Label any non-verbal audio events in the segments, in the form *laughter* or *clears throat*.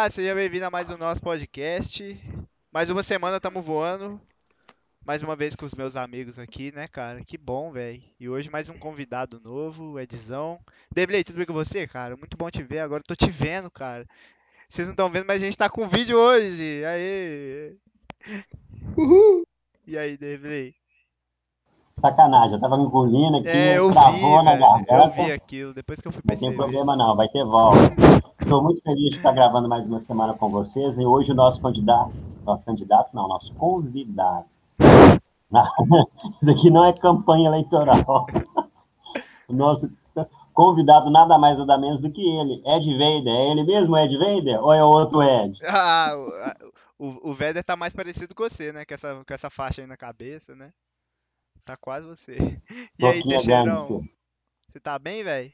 Olá, seja bem-vindo a mais um nosso podcast. Mais uma semana estamos voando. Mais uma vez com os meus amigos aqui, né, cara? Que bom, velho. E hoje mais um convidado novo, Edzão. Debley, tudo bem com você, cara? Muito bom te ver. Agora eu tô te vendo, cara. Vocês não estão vendo, mas a gente tá com vídeo hoje. Aê! Uhul! E aí, Debley? Sacanagem, eu tava engolindo aqui, É, eu vi, travou na velho. Eu garganta. vi aquilo, depois que eu fui Não tem perceber. problema não, vai ter volta. Estou muito feliz de estar gravando mais uma semana com vocês e hoje o nosso candidato, nosso candidato não, nosso convidado. *laughs* Isso aqui não é campanha eleitoral. O nosso convidado nada mais nada menos do que ele, Ed Vader. É ele mesmo, Ed Vader? Ou é outro Ed? Ah, o, o, Vader tá mais parecido com você, né? Com essa, com essa faixa aí na cabeça, né? Tá quase você. E aí, Teixeirão? Você tá bem, velho?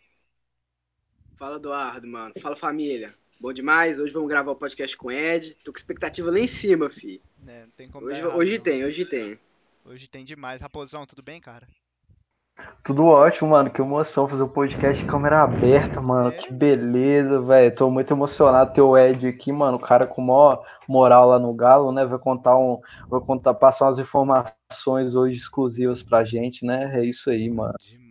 Fala, Eduardo, mano. Fala, família. Bom demais. Hoje vamos gravar o podcast com o Ed. Tô com expectativa lá em cima, fi. É, não tem como Hoje, errado, hoje não. tem, hoje tem. Hoje tem demais. Raposão, tudo bem, cara? Tudo ótimo, mano. Que emoção fazer o podcast de câmera aberta, mano. É. Que beleza, velho. Tô muito emocionado ter o Ed aqui, mano. O cara com maior moral lá no Galo, né? Vai contar um. Vai contar, passar umas informações hoje exclusivas pra gente, né? É isso aí, mano. Demais.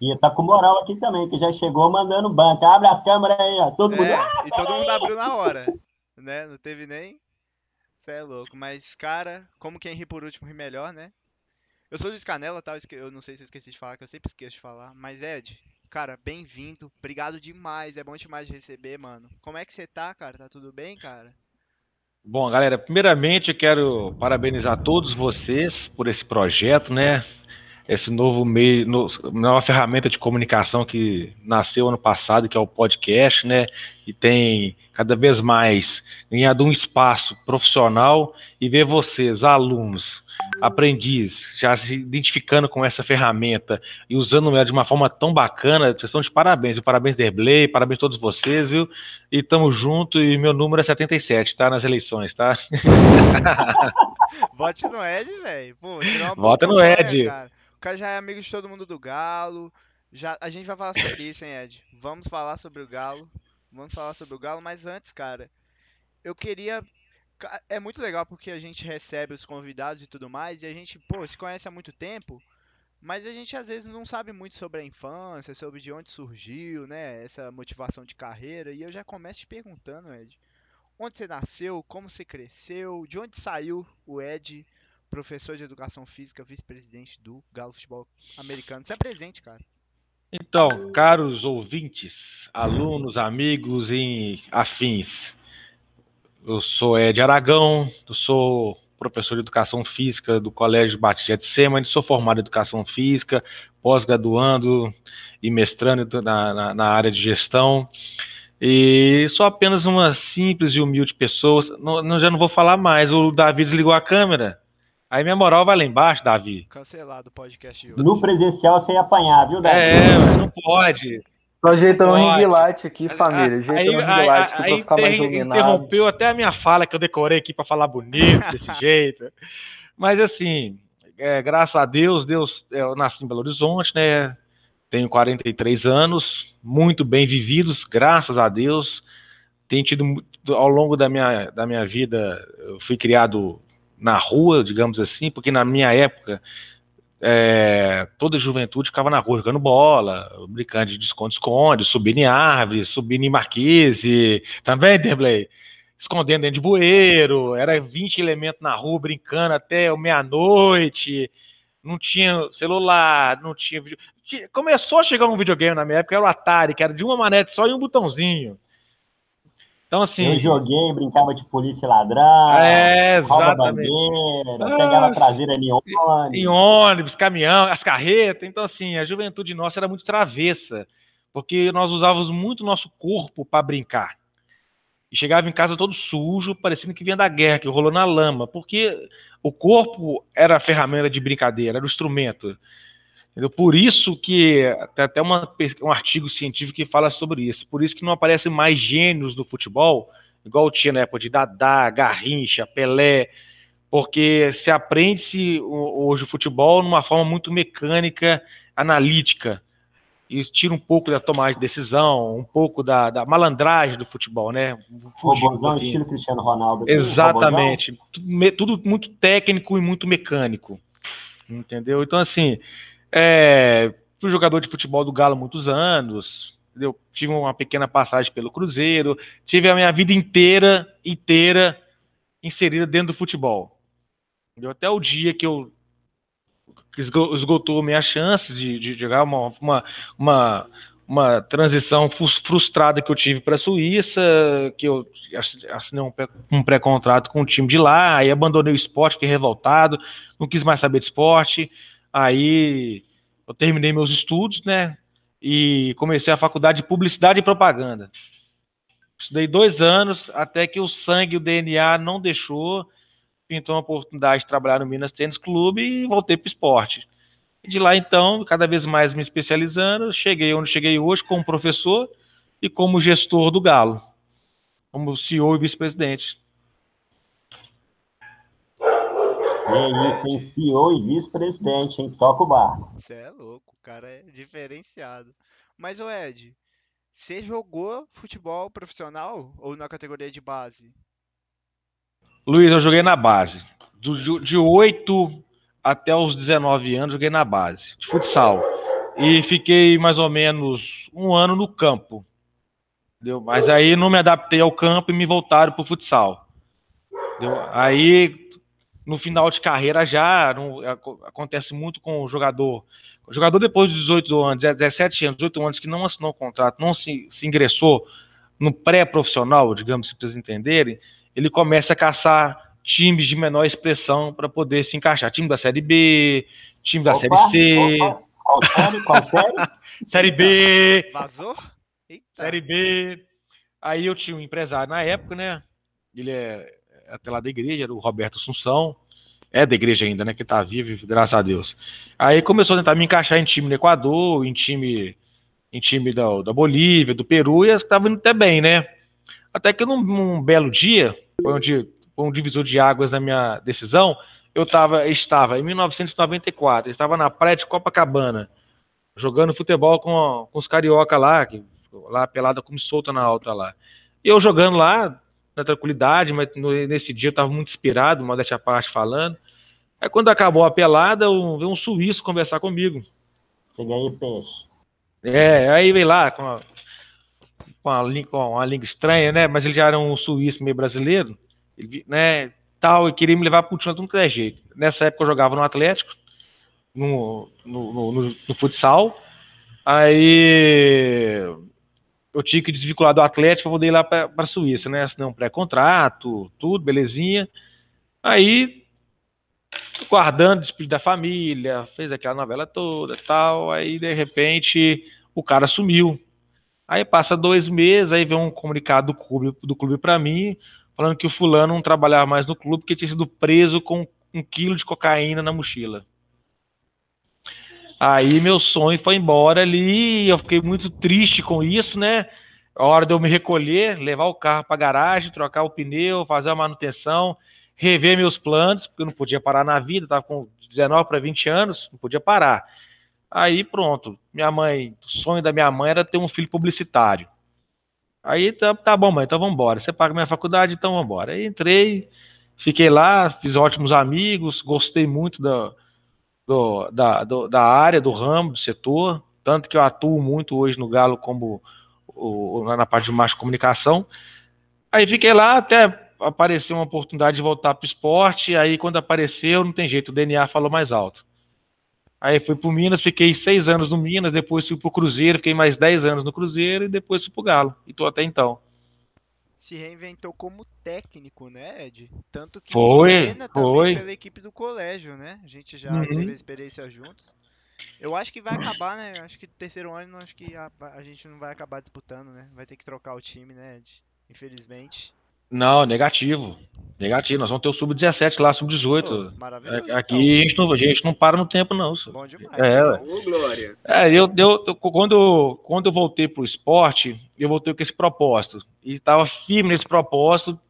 E tá com moral aqui também, que já chegou mandando banca. Abre as câmeras aí, ó. Todo mundo. É, e todo mundo abriu na hora, né? Não teve nem. Você é louco. Mas, cara, como quem ri por último ri melhor, né? Eu sou Luiz Canela, tá? Eu não sei se eu esqueci de falar, que eu sempre esqueço de falar. Mas, Ed, cara, bem-vindo. Obrigado demais. É bom demais de receber, mano. Como é que você tá, cara? Tá tudo bem, cara? Bom, galera, primeiramente eu quero parabenizar todos vocês por esse projeto, né? Esse novo meio, no- nova ferramenta de comunicação que nasceu ano passado, que é o podcast, né? E tem cada vez mais ganhado um espaço profissional e ver vocês, alunos, aprendizes, já se identificando com essa ferramenta e usando ela de uma forma tão bacana, vocês estão de parabéns. E parabéns, Derblay, parabéns a todos vocês, viu? E tamo junto, e meu número é 77, tá? Nas eleições, tá? *laughs* Vote no Ed, velho. Vota no Ed. Cara. Cara já é amigo de todo mundo do Galo. Já, a gente vai falar sobre isso, hein, Ed? Vamos falar sobre o Galo. Vamos falar sobre o Galo, mas antes, cara, eu queria. É muito legal porque a gente recebe os convidados e tudo mais, e a gente, pô, se conhece há muito tempo, mas a gente às vezes não sabe muito sobre a infância, sobre de onde surgiu, né, essa motivação de carreira, e eu já começo te perguntando, Ed, onde você nasceu, como você cresceu, de onde saiu o Ed, professor de educação física, vice-presidente do Galo Futebol Americano. Você é presente, cara. Então, caros ouvintes, alunos, amigos e afins, eu sou Ed Aragão, eu sou professor de educação física do Colégio Batista de Sema, sou formado em educação física, pós-graduando e mestrando na, na, na área de gestão. E sou apenas uma simples e humilde pessoa. Não, não- já não vou falar mais. O Davi desligou a câmera. Aí minha moral vai lá embaixo, Davi. Cancelado o podcast de hoje. No presencial você ia apanhar, viu, Davi? É, mas não pode. Tô ajeitando um Pode. ring light aqui, família. Ajeitando um ring light aqui aí pra ficar mais iluminado. interrompeu até a minha fala que eu decorei aqui para falar bonito desse *laughs* jeito. Mas assim, é, graças a Deus, Deus, é, eu nasci em Belo Horizonte, né? Tenho 43 anos, muito bem vividos, graças a Deus. Tenho tido ao longo da minha, da minha vida, eu fui criado na rua, digamos assim, porque na minha época é, toda a juventude ficava na rua jogando bola, brincando de esconde-esconde, subindo em árvore, subindo em marquise, também, Derblay, escondendo dentro de bueiro, era 20 elementos na rua brincando até meia-noite, não tinha celular, não tinha vídeo. Começou a chegar um videogame na minha época, era o Atari, que era de uma manete só e um botãozinho. Então, assim. Eu joguei, brincava de polícia e ladrão, É, exatamente. bandeira, pegava a traseira em ônibus. em ônibus, caminhão, as carretas. Então, assim, a juventude nossa era muito travessa, porque nós usávamos muito nosso corpo para brincar. E chegava em casa todo sujo, parecendo que vinha da guerra, que rolou na lama, porque o corpo era a ferramenta de brincadeira, era o instrumento. Entendeu? Por isso que tem até uma, um artigo científico que fala sobre isso. Por isso que não aparecem mais gênios do futebol igual tinha na época de Dadá, Garrincha, Pelé, porque se aprende-se hoje o futebol numa forma muito mecânica, analítica, e tira um pouco da tomada de decisão, um pouco da, da malandragem do futebol, né? Robozão estilo Cristiano Ronaldo. Exatamente. Tudo, tudo, muito técnico e muito mecânico. Entendeu? Então, assim, é, fui jogador de futebol do Galo muitos anos, entendeu? tive uma pequena passagem pelo Cruzeiro, tive a minha vida inteira, inteira inserida dentro do futebol. Entendeu? Até o dia que eu esgotou minhas chances de, de jogar uma, uma, uma, uma, transição frustrada que eu tive para a Suíça, que eu assinei um pré-contrato com o time de lá, aí abandonei o esporte, fiquei revoltado, não quis mais saber de esporte, aí eu terminei meus estudos, né, e comecei a faculdade de Publicidade e Propaganda. Estudei dois anos, até que o sangue, o DNA não deixou, pintou uma oportunidade de trabalhar no Minas Tênis Clube e voltei para o esporte. E de lá, então, cada vez mais me especializando, cheguei onde cheguei hoje como professor e como gestor do Galo, como CEO e vice-presidente. CEO e vice-presidente, hein? Toca o barco. Você é louco, o cara é diferenciado. Mas, o Ed, você jogou futebol profissional ou na categoria de base? Luiz, eu joguei na base. Do, de 8 até os 19 anos, joguei na base, de futsal. E fiquei mais ou menos um ano no campo. Entendeu? Mas aí não me adaptei ao campo e me voltaram para o futsal. Entendeu? Aí, no final de carreira já, não, acontece muito com o jogador. O jogador depois de 18 anos, 17 anos, 18 anos, que não assinou o contrato, não se, se ingressou no pré-profissional, digamos, se vocês entenderem, ele começa a caçar times de menor expressão para poder se encaixar. Time da Série B, time da opa, Série C. Opa. Qual série? Qual série? *laughs* série B. Vazou? Eita. Série B. Aí eu tinha um empresário na época, né? Ele é, é até lá da igreja, era o Roberto Assunção. É da igreja ainda, né? Que tá vivo, graças a Deus. Aí começou a tentar me encaixar em time do Equador, em time, em time da, da Bolívia, do Peru, e estava indo até bem, né? Até que num, num belo dia, foi um, dia, foi um divisor de águas na minha decisão, eu tava, estava em 1994, estava na praia de Copacabana, jogando futebol com, com os carioca lá, que, lá pelada como solta na alta lá. E eu jogando lá, na tranquilidade, mas no, nesse dia eu estava muito inspirado, modéstia à parte falando. Aí quando acabou a pelada, um, veio um suíço conversar comigo. Cheguei aí, peixe. É, aí veio lá com a, com a, com uma língua estranha, né? Mas ele já era um suíço meio brasileiro, ele, né? Tal, e queria me levar para o time de qualquer jeito. Nessa época eu jogava no Atlético, no, no, no, no futsal. Aí eu tinha que desvincular do Atlético para poder ir lá para a Suíça, né? Assinei um pré-contrato, tudo, belezinha. Aí, guardando, despedir da família, fez aquela novela toda tal. Aí, de repente, o cara sumiu. Aí passa dois meses, aí vem um comunicado do clube, do clube para mim, falando que o fulano não trabalhava mais no clube porque tinha sido preso com um quilo de cocaína na mochila. Aí meu sonho foi embora ali, eu fiquei muito triste com isso, né? A hora de eu me recolher, levar o carro para garagem, trocar o pneu, fazer a manutenção, rever meus planos, porque eu não podia parar na vida, estava com 19 para 20 anos, não podia parar. Aí pronto, minha mãe, o sonho da minha mãe era ter um filho publicitário. Aí tá, tá bom, mãe, então vamos embora. Você paga minha faculdade, então vamos embora. Aí entrei, fiquei lá, fiz ótimos amigos, gostei muito da, do, da, do, da área, do ramo, do setor, tanto que eu atuo muito hoje no Galo como o, na parte de marketing comunicação. Aí fiquei lá até apareceu uma oportunidade de voltar para o esporte, aí quando apareceu, não tem jeito, o DNA falou mais alto. Aí fui pro Minas, fiquei seis anos no Minas, depois fui pro Cruzeiro, fiquei mais dez anos no Cruzeiro e depois fui pro Galo. E tô até então. Se reinventou como técnico, né, Ed? Tanto que foi, foi. pela equipe do colégio, né? A gente já uhum. teve experiência juntos. Eu acho que vai acabar, né? Acho que terceiro ano, acho que a, a, gente não vai acabar disputando, né? Vai ter que trocar o time, né, Ed? Infelizmente. Não, negativo. Negativo, nós vamos ter o sub-17 lá, sub-18. Maravilhoso. Aqui então. a gente, não, a gente não para no tempo, não. só. Bom demais. É, então. Ô, Glória. É, eu, eu, eu- quando, quando eu voltei pro esporte, eu voltei com esse propósito. E estava firme nesse propósito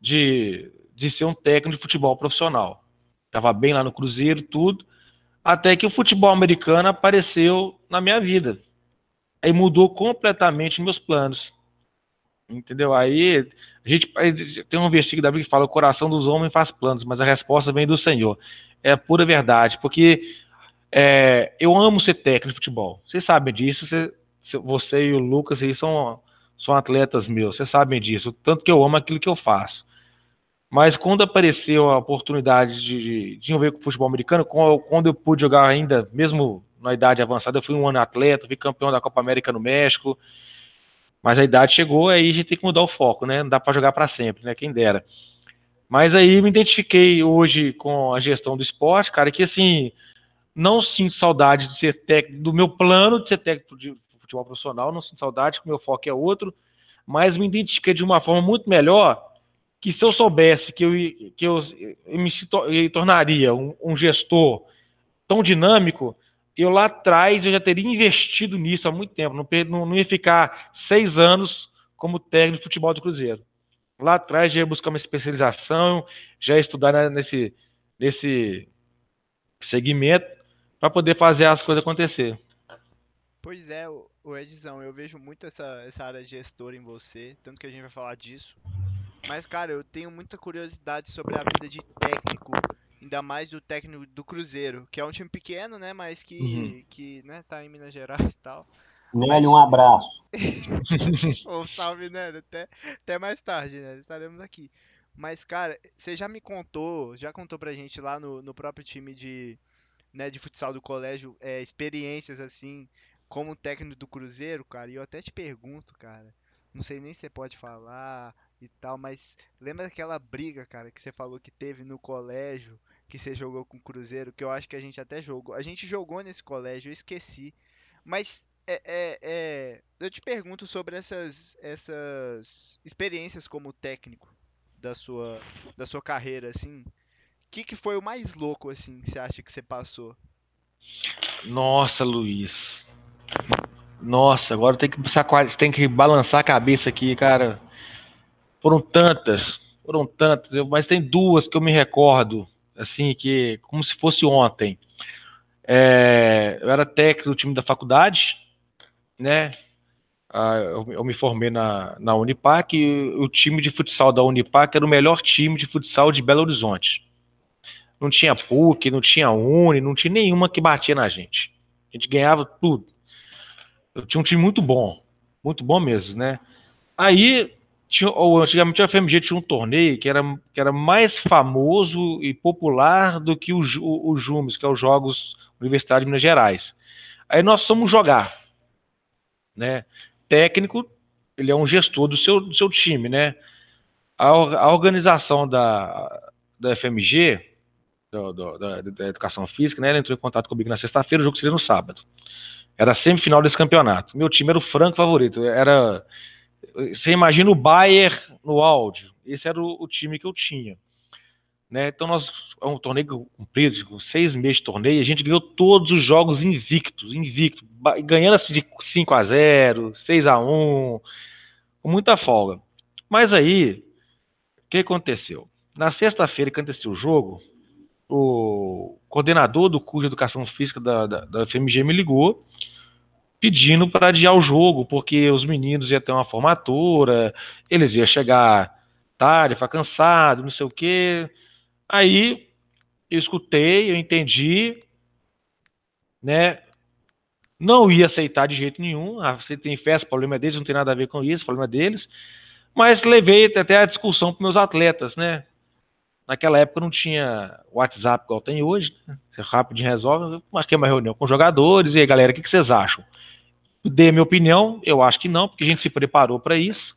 de, de ser um técnico de futebol profissional. Estava bem lá no Cruzeiro, tudo. Até que o futebol americano apareceu na minha vida. Aí mudou completamente meus planos. Entendeu? Aí a gente tem um versículo da Bíblia que fala: o coração dos homens faz planos, mas a resposta vem do Senhor. É pura verdade, porque é, eu amo ser técnico de futebol. Vocês sabem disso. Você, você e o Lucas aí são, são atletas meus. Vocês sabem disso. Tanto que eu amo aquilo que eu faço. Mas quando apareceu a oportunidade de, de, de envolver com o futebol americano, quando eu pude jogar ainda, mesmo na idade avançada, eu fui um ano atleta, fui campeão da Copa América no México. Mas a idade chegou, aí a gente tem que mudar o foco, né? Não dá para jogar para sempre, né? Quem dera. Mas aí me identifiquei hoje com a gestão do esporte, cara, que assim, não sinto saudade de ser técnico, do meu plano de ser técnico de futebol profissional, não sinto saudade, que o meu foco é outro, mas me identifiquei de uma forma muito melhor que se eu soubesse que eu, que eu, me eu tornaria um, um gestor tão dinâmico, eu lá atrás eu já teria investido nisso há muito tempo, não, não, não ia ficar seis anos como técnico de futebol do Cruzeiro. Lá atrás já ia buscar uma especialização, já ia estudar na- nesse, nesse segmento para poder fazer as coisas acontecer. Pois é, o, Edzão, eu vejo muito essa, essa área gestora em você, tanto que a gente vai falar disso. Mas, cara, eu tenho muita curiosidade sobre a vida de técnico, ainda mais o técnico do Cruzeiro, que é um time pequeno, né, mas que, Uhum. que né, tá em Minas Gerais e tal. Nelly, um abraço. *laughs* Ô, salve, né? Até, até mais tarde, né? Estaremos aqui. Mas, cara, você já me contou, já contou pra gente lá no, no próprio time de, né, de futsal do colégio, é, experiências assim, como técnico do Cruzeiro, cara. E eu até te pergunto, cara, não sei nem se você pode falar e tal, mas lembra daquela briga, cara, que você falou que teve no colégio, que você jogou com o Cruzeiro, que eu acho que a gente até jogou. A gente jogou nesse colégio, eu esqueci. Mas é, é, é, eu te pergunto sobre essas, essas experiências como técnico da sua, da sua carreira, assim. O que, que foi o mais louco, assim, que você acha que você passou? Nossa, Luiz. Nossa, agora tem que, tem que balançar a cabeça aqui, cara. Foram tantas, foram tantas, mas tem duas que eu me recordo, assim, que como se fosse ontem. É, eu era técnico do time da faculdade, né? Ah, eu, eu me formei na, na Unipac e o time de futsal da Unipac era o melhor time de futsal de Belo Horizonte. Não tinha PUC, não tinha Uni, não tinha nenhuma que batia na gente. A gente ganhava tudo. Eu tinha um time muito bom, muito bom mesmo, né? Aí, tinha, ou, antigamente a FMG tinha um torneio que era, que era mais famoso e popular do que o, Ju- o, Jumes, que é os Jogos Universitários de Minas Gerais. Aí nós fomos jogar, né? Técnico, ele é um gestor do seu, do seu time, né? A, a organização da, da FMG, do- do- da, da Educação Física, né? Ela entrou em contato comigo na sexta-feira, o jogo seria no sábado. Era semifinal desse campeonato. Meu time era o franco favorito. Era. Você imagina o Bayern no áudio. Esse era o, o time que eu tinha. Né? Então, nós. É um torneio comprido, com seis meses de torneio. A gente ganhou todos os jogos invictos. Invicto. Ganhando assim de 5 a 0 6 a 1 com muita folga. Mas aí, o que aconteceu? Na sexta-feira que aconteceu o jogo, o coordenador do curso de educação física da, da, da FMG me ligou pedindo para adiar o jogo, porque os meninos iam ter uma formatura, eles iam chegar tarde, ficar cansado, não sei o quê. Aí eu escutei, eu entendi, né? Não ia aceitar de jeito nenhum. Ah, você tem festa, problema é deles, não tem nada a ver com isso, problema é deles. Mas levei até a discussão para meus atletas, né? Naquela época não tinha WhatsApp igual tem hoje, né? Você rapidinho resolve. Eu marquei uma reunião com os jogadores e aí, galera, o que, que vocês acham? A minha opinião, eu acho que não, porque a gente se preparou para isso.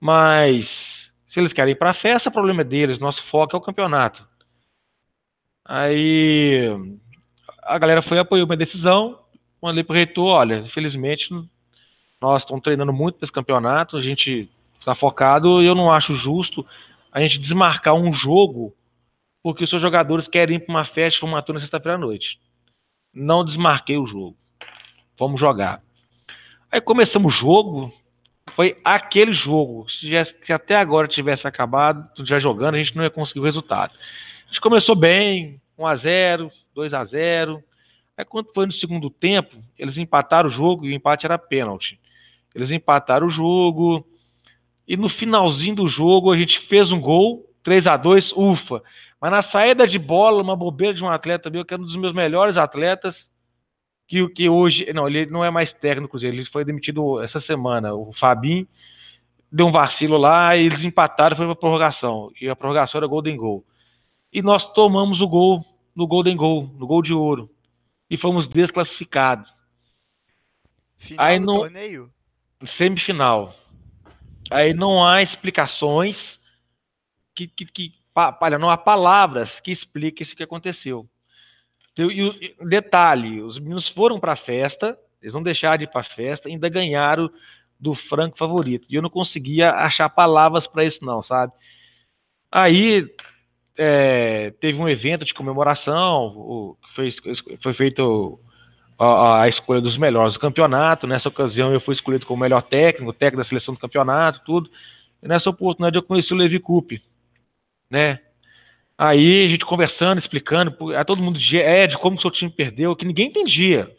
Mas se eles querem ir para a festa, o problema é deles, nosso foco é o campeonato. Aí a galera foi apoiou minha decisão. Mandei pro reitor, olha, infelizmente nós estamos treinando muito para esse campeonato, a gente está focado e eu não acho justo a gente desmarcar um jogo porque os seus jogadores querem ir para uma festa de formatura na sexta-feira à noite. Não desmarquei o jogo. Vamos jogar. Aí começamos o jogo, foi aquele jogo. Se, já, se, até agora tivesse acabado, já jogando, a gente não ia conseguir o resultado. A gente começou bem, 1 a 0 2 a 0 Aí quando foi no segundo tempo, eles empataram o jogo e o empate era pênalti. Eles empataram o jogo e no finalzinho do jogo a gente fez um gol, 3 a 2 ufa. Mas na saída de bola, uma bobeira de um atleta meu, que é um dos meus melhores atletas, que, que hoje. Não, ele não é mais técnico do Cruzeiro, ele foi demitido essa semana. O Fabinho deu um vacilo lá e eles empataram, foi para prorrogação. E a prorrogação era Golden Goal. E nós tomamos o gol no Golden Goal, no gol de ouro. E fomos desclassificados. Final Aí do torneio? Semifinal. Aí não há explicações que, que, que olha, não há palavras que expliquem isso que aconteceu. E, detalhe, os meninos foram para a festa, eles não deixaram de ir para a festa, ainda ganharam do franco favorito. E eu não conseguia achar palavras para isso não, sabe? Aí é, teve um evento de comemoração, o, foi, foi feito a, a, escolha dos melhores do campeonato. Nessa ocasião eu fui escolhido como melhor técnico, técnico da seleção do campeonato, tudo. E nessa oportunidade eu conheci o Levi Coupe, né? Aí a gente conversando, explicando, a todo mundo dizia, é, de como o seu time perdeu, que ninguém entendia.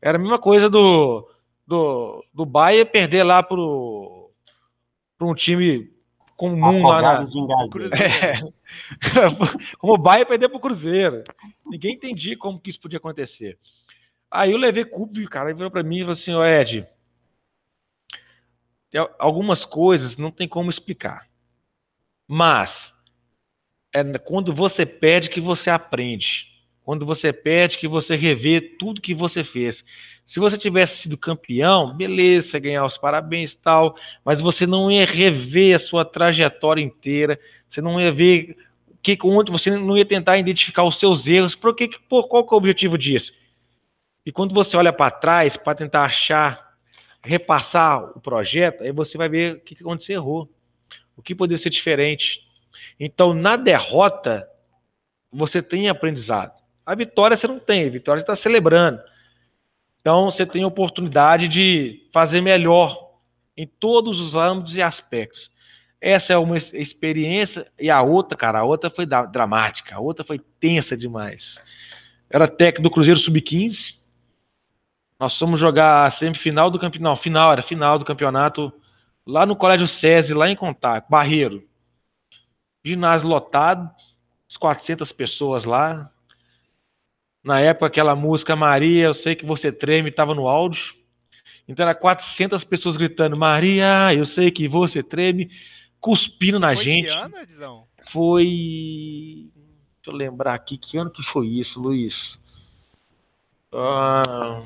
Era a mesma coisa do, do, do Bahia perder lá pro, pro um time comum lá na. É, *laughs* como o Bahia perder pro Cruzeiro. Ninguém entendia como que isso podia acontecer. Aí eu levei Cup, cara, ele virou para mim e falou assim, ó, Ed, algumas coisas não tem como explicar. Mas é quando você pede que você aprende. Quando você pede que você revê tudo que você fez. Se você tivesse sido campeão, beleza, ganhar os parabéns e tal, mas você não ia rever a sua trajetória inteira, você não ia ver que onde você não ia tentar identificar os seus erros. Por que, por, qual que é o objetivo disso? E quando você olha para trás para tentar achar, repassar o projeto, aí você vai ver o que onde você errou, o que poderia ser diferente. Então, na derrota, você tem aprendizado. A vitória você não tem, a vitória você está celebrando. Então, você tem oportunidade de fazer melhor em todos os âmbitos e aspectos. Essa é uma experiência, e a outra, cara, a outra foi dramática, a outra foi tensa demais. Era técnico do Cruzeiro Sub-15. Nós fomos jogar a semifinal do campeonato, final, era final do campeonato, lá no Colégio SESI, lá em Contato, Barreiro ginásio lotado, 400 pessoas lá. Na época, aquela música Maria, eu sei que você treme, estava no áudio. Então, era 400 pessoas gritando: Maria, eu sei que você treme, cuspindo isso na foi gente. Que ano, Edson? Foi. Deixa eu lembrar aqui, que ano que foi isso, Luiz? Ah,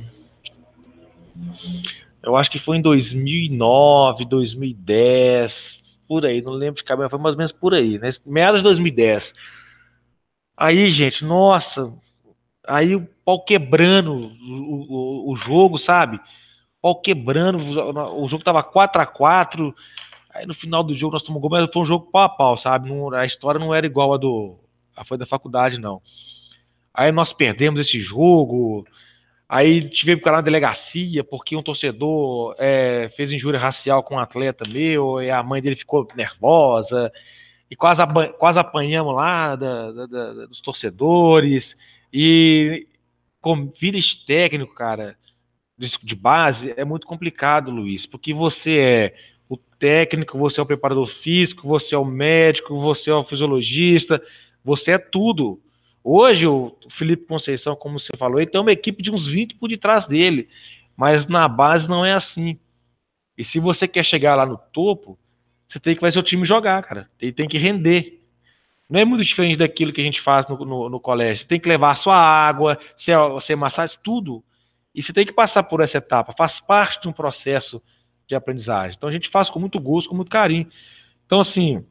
eu acho que foi em 2009, 2010 por aí, não lembro de cabeça, foi mais ou menos por aí, né? Meados de 2010. Aí, gente, nossa, aí o pau quebrando o, o, o jogo, sabe? Pau quebrando, o jogo tava 4 a 4 Aí no final do jogo nós tomamos gol, mas foi um jogo pau a pau, sabe? Não, a história não era igual a do. A foi da faculdade, não. Aí nós perdemos esse jogo. Aí tivemos que ir na delegacia porque um torcedor é, fez injúria racial com um atleta meu e a mãe dele ficou nervosa e quase, quase apanhamos lá da, da, da, dos torcedores e com vírus técnico, cara, de base é muito complicado, Luiz, porque você é o técnico, você é o preparador físico, você é o médico, você é o fisiologista, você é tudo. Hoje, o Felipe Conceição, como você falou, ele tem uma equipe de uns 20 por detrás dele, mas na base não é assim. E se você quer chegar lá no topo, você tem que fazer o time jogar, cara. Ele tem que render. Não é muito diferente daquilo que a gente faz no, no, no colégio. Você tem que levar sua água, ser, massagem, tudo. E você tem que passar por essa etapa. Faz parte de um processo de aprendizagem. Então a gente faz com muito gosto, com muito carinho. Então, assim,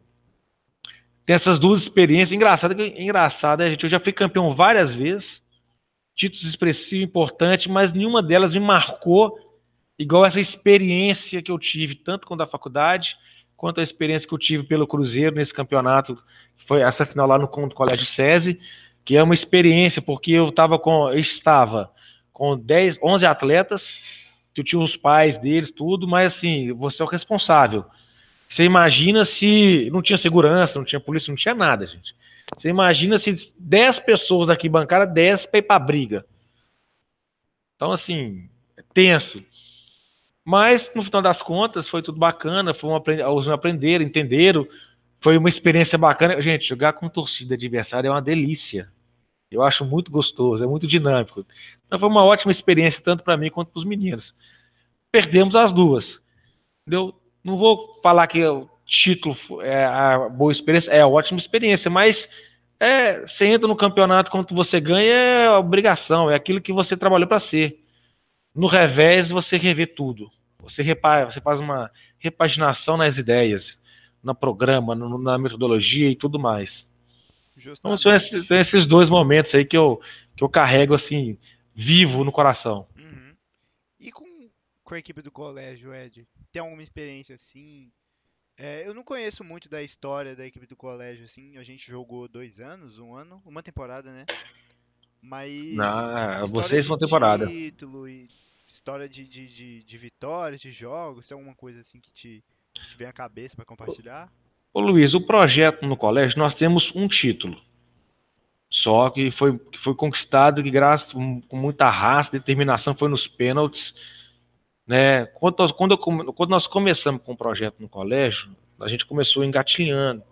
tem essas duas experiências. Engraçado, engraçado, gente. Eu já fui campeão várias vezes, títulos expressivos importantes, mas nenhuma delas me marcou igual essa experiência que eu tive, tanto com da faculdade, quanto a experiência que eu tive pelo Cruzeiro nesse campeonato, que foi essa final lá no, Colégio SESI, que é uma experiência, porque eu tava com, eu estava com 10, 11 atletas, eu tinha os pais deles, tudo, mas assim, você é o responsável. Você imagina se não tinha segurança, não tinha polícia, não tinha nada, gente. Você imagina se 10 pessoas daqui bancaram 10 para ir para briga. Então, assim, é tenso. Mas, no final das contas, foi tudo bacana, foi um os aprenderam, entenderam, foi uma experiência bacana. Gente, jogar com torcida adversária é uma delícia. Eu acho muito gostoso, é muito dinâmico. Então foi uma ótima experiência, tanto para mim quanto para os meninos. Perdemos as duas. Entendeu? Não vou falar que o título é a boa experiência, é a ótima experiência, mas é, você entra no campeonato quando você ganha, é obrigação, é aquilo que você trabalhou para ser. No revés, você revê tudo. Você, repara, você faz uma repaginação nas ideias, no programa, no, na metodologia e tudo mais. Então, são esses, esses, dois momentos aí que eu, que eu carrego assim, vivo no coração. Uhum. E com, com a equipe do colégio, Ed? Tem alguma experiência assim? É, eu não conheço muito da história da equipe do colégio, assim. A gente jogou dois anos, um ano, uma temporada, né? Mas. Ah, vocês uma temporada. Título e história de, de, de, de vitórias, de jogos, tem alguma coisa assim que te, que te vem à cabeça para compartilhar? Ô Luiz, o projeto no colégio, nós temos um título. Só que foi, que foi conquistado que graças com muita raça, determinação, foi nos pênaltis. Né? Quando, nós, quando, eu, quando nós começamos com o projeto no colégio, a gente começou engatilhando.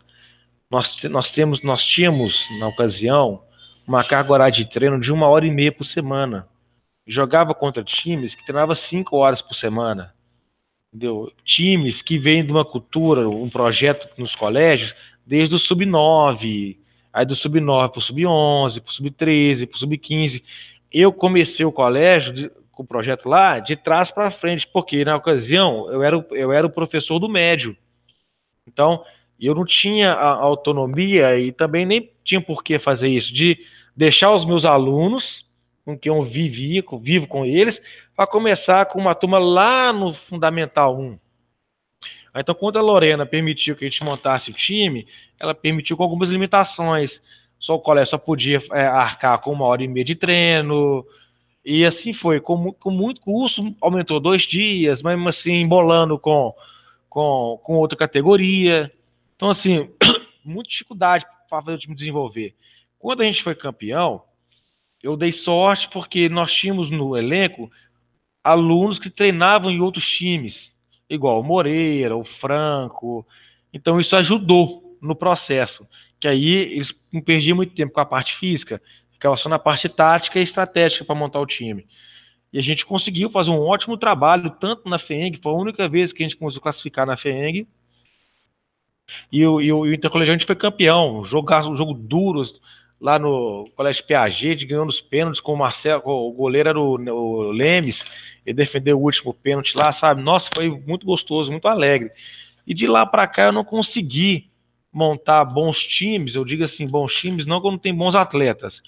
Nós, nós, temos, nós tínhamos, na ocasião, uma carga horária de treino de uma hora e meia por semana. Jogava contra times que treinavam cinco horas por semana entendeu? Times que vêm de uma cultura, um projeto nos colégios, desde o sub-9, aí do sub-9 para o sub-11, para o sub-13, para o sub-15. Eu comecei o colégio com o projeto lá de trás para frente, porque na ocasião eu era, eu era o professor do médio. Então, eu não tinha a autonomia e também nem tinha por que fazer isso, de deixar os meus alunos com quem eu vivia, vivo com eles, para começar com uma turma lá no Fundamental 1. Então, quando a Lorena permitiu que a gente montasse o time, ela permitiu com algumas limitações. Só o colégio só podia é, arcar com uma hora e meia de treino, e assim foi. Com, com muito custo, aumentou dois dias, mas assim, embolando com, com, com outra categoria. Então, assim, *coughs* muita dificuldade para fazer o time desenvolver. Quando a gente foi campeão, eu dei sorte porque nós tínhamos no elenco alunos que treinavam em outros times, igual o Moreira, o Franco. Então isso ajudou no processo, que aí eles não perdiam muito tempo com a parte física, ficava só na parte tática e estratégica para montar o time. E a gente conseguiu fazer um ótimo trabalho, tanto na FENG, foi a única vez que a gente conseguiu classificar na FENG, e o, e o, e foi campeão, jogar um jogo duro, lá no Colégio Piaget, ganhou nos pênaltis com o Marcelo, o goleiro era o, o Lemes, ele defendeu o último pênalti lá, sabe? Nossa, foi muito gostoso, muito alegre. E de lá para cá eu não consegui montar bons times, eu digo assim, bons times, não quando tem bons atletas,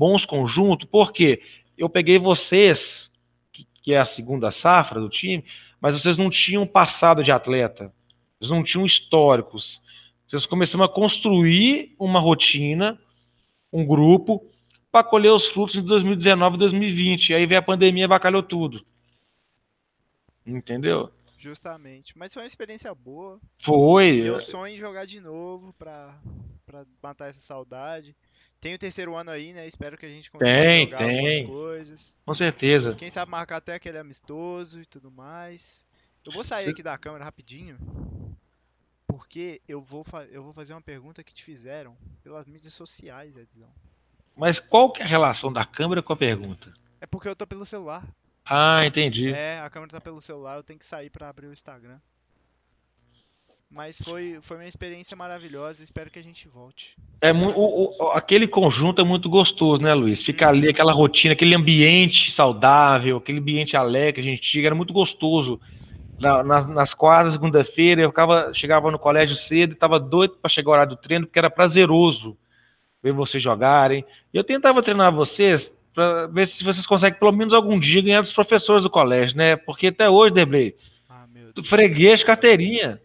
bons conjuntos, porque eu peguei vocês, que, que é a segunda safra do time, mas vocês não tinham passado de atleta, vocês não tinham históricos. Vocês começaram a construir uma rotina, um grupo, para colher os frutos de 2019 e 2020. Aí veio a pandemia e bacalhou tudo. Entendeu? Justamente. Mas foi uma experiência boa. Foi. Eu sonho em jogar de novo pra matar essa saudade. Tem o terceiro ano aí, né? Espero que a gente consiga tem, jogar tem. algumas coisas. Com certeza. Quem sabe marcar até aquele amistoso e tudo mais. Eu vou sair aqui da câmera rapidinho. Porque eu vou, eu vou fazer uma pergunta que te fizeram pelas mídias sociais, Edzão. Mas qual que é a relação da câmera com a pergunta? É porque eu tô pelo celular. Ah, entendi. É, a câmera tá pelo celular, eu tenho que sair para abrir o Instagram. Mas foi, foi uma experiência maravilhosa, espero que a gente volte. É o, o, aquele conjunto é muito gostoso, né, Luiz? Ficar ali, aquela rotina, aquele ambiente saudável, aquele ambiente alegre a gente tinha, era muito gostoso. Na, nas, nas quadras, segunda-feira, eu ficava, chegava no colégio cedo e estava doido para chegar o horário do treino, porque era prazeroso ver vocês jogarem. E eu tentava treinar vocês para ver se vocês conseguem pelo menos algum dia ganhar dos professores do colégio, né? Porque até hoje, Deblay, ah, freguês, carteirinha.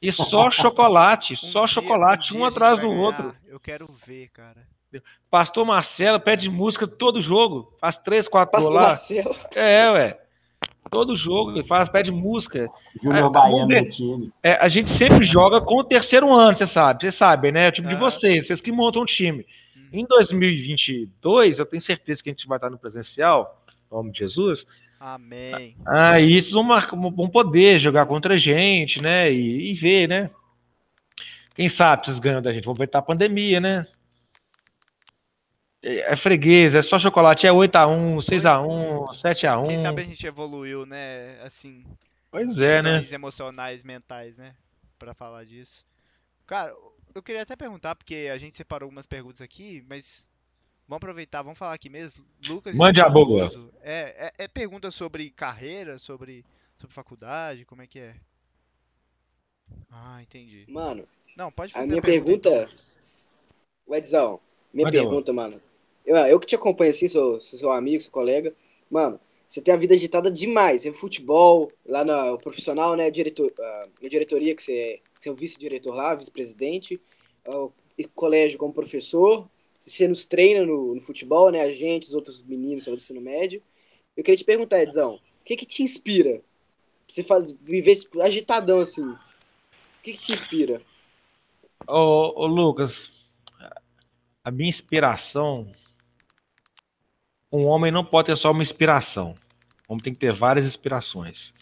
E só *laughs* chocolate, Um só dia- chocolate, um atrás do ganhar. outro. Eu quero ver, cara. Pastor Marcelo pede música todo jogo. Faz três, quatro gols Pastor. Marcelo. É, ué. Todo jogo ele faz, pede música. Júnior É, Baiano no time. É, a gente sempre joga com o terceiro ano, você sabe. Vocês sabem, né? O time de Aham. vocês, vocês que montam o time. Uhum. Em 2022, eu tenho certeza que a gente vai estar no presencial, em nome de Jesus. Amém. Aí vocês vão, mar- vão poder jogar contra a gente, né? E, e ver, né? Quem sabe vocês ganham da gente. Vamos ver a pandemia, né? É é freguês, é só chocolate, é 8x1, 6x1, 7x1. Quem sabe a gente evoluiu, né? Assim, Pois é, né? emocionais, mentais, né? Pra falar disso. Cara, eu queria até perguntar, porque a gente separou algumas perguntas aqui, mas vamos aproveitar, vamos falar aqui mesmo. Lucas Mande a boa. É, é, é pergunta sobre carreira, sobre, sobre faculdade, como é que é? Ah, entendi. Mano, Não, pode A fazer minha pergunta, pergunta- o Edzão, minha Mande a pergunta, mano. Eu, eu que te acompanho assim, sou, sou seu amigo, seu colega. Mano, você tem a vida agitada demais. Você é futebol, lá no profissional, né? Diretor, ah, na diretoria, que você, é- você é o vice-diretor lá, vice-presidente. ah, e colégio como professor. Você nos treina no, no futebol, né? A gente, os outros meninos do ensino médio. Eu queria te perguntar, Edzão, o que que te inspira? Você faz, viver agitadão assim. O que que te inspira? Ô, ô, Lucas, a minha inspiração. Um homem não pode ter só uma inspiração. Um homem tem que ter várias inspirações.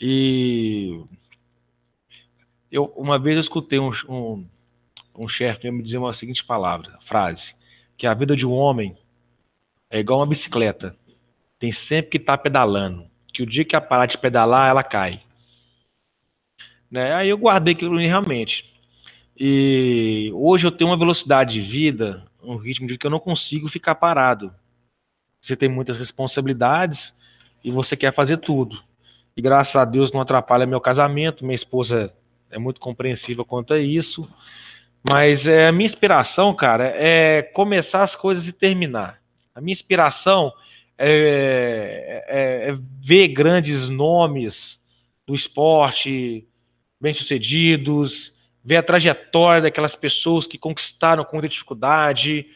E eu uma vez eu escutei um, um, um chefe me dizer uma seguinte palavra, frase, que a vida de um homem é igual uma bicicleta. Tem sempre que estar pedalando. Que o dia que ela parar de pedalar, ela cai. Né? Aí eu guardei aquilo realmente. E hoje eu tenho uma velocidade de vida, um ritmo de vida que eu não consigo ficar parado. Você tem muitas responsabilidades e você quer fazer tudo. E graças a Deus não atrapalha meu casamento, minha esposa é muito compreensiva quanto a isso. Mas é, a minha inspiração, cara, é começar as coisas e terminar. A minha inspiração é, é- é ver grandes nomes do esporte bem-sucedidos, ver a trajetória daquelas pessoas que conquistaram com muita dificuldade,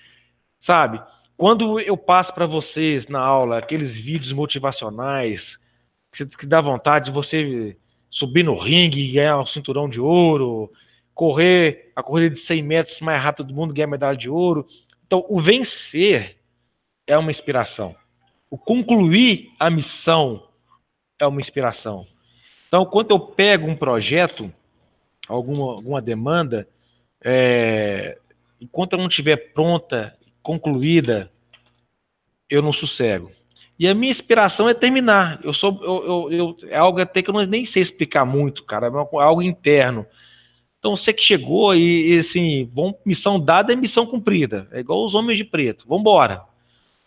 sabe? Quando eu passo para vocês na aula aqueles vídeos motivacionais que, dá vontade de você subir no ringue e ganhar um cinturão de ouro, correr a corrida de 100 metros mais rápido do mundo ganhar medalha de ouro. Então, o vencer é uma inspiração. O concluir a missão é uma inspiração. Então, quando eu pego um projeto, alguma, alguma demanda, é, enquanto ela não estiver pronta, concluída, eu não sossego. E a minha inspiração é terminar. Eu sou, eu, eu, eu- é algo até que eu nem sei explicar muito, cara. É algo interno. Então, você que chegou e, e, assim, vão, missão dada é missão cumprida. É igual os homens de preto. Vamos embora.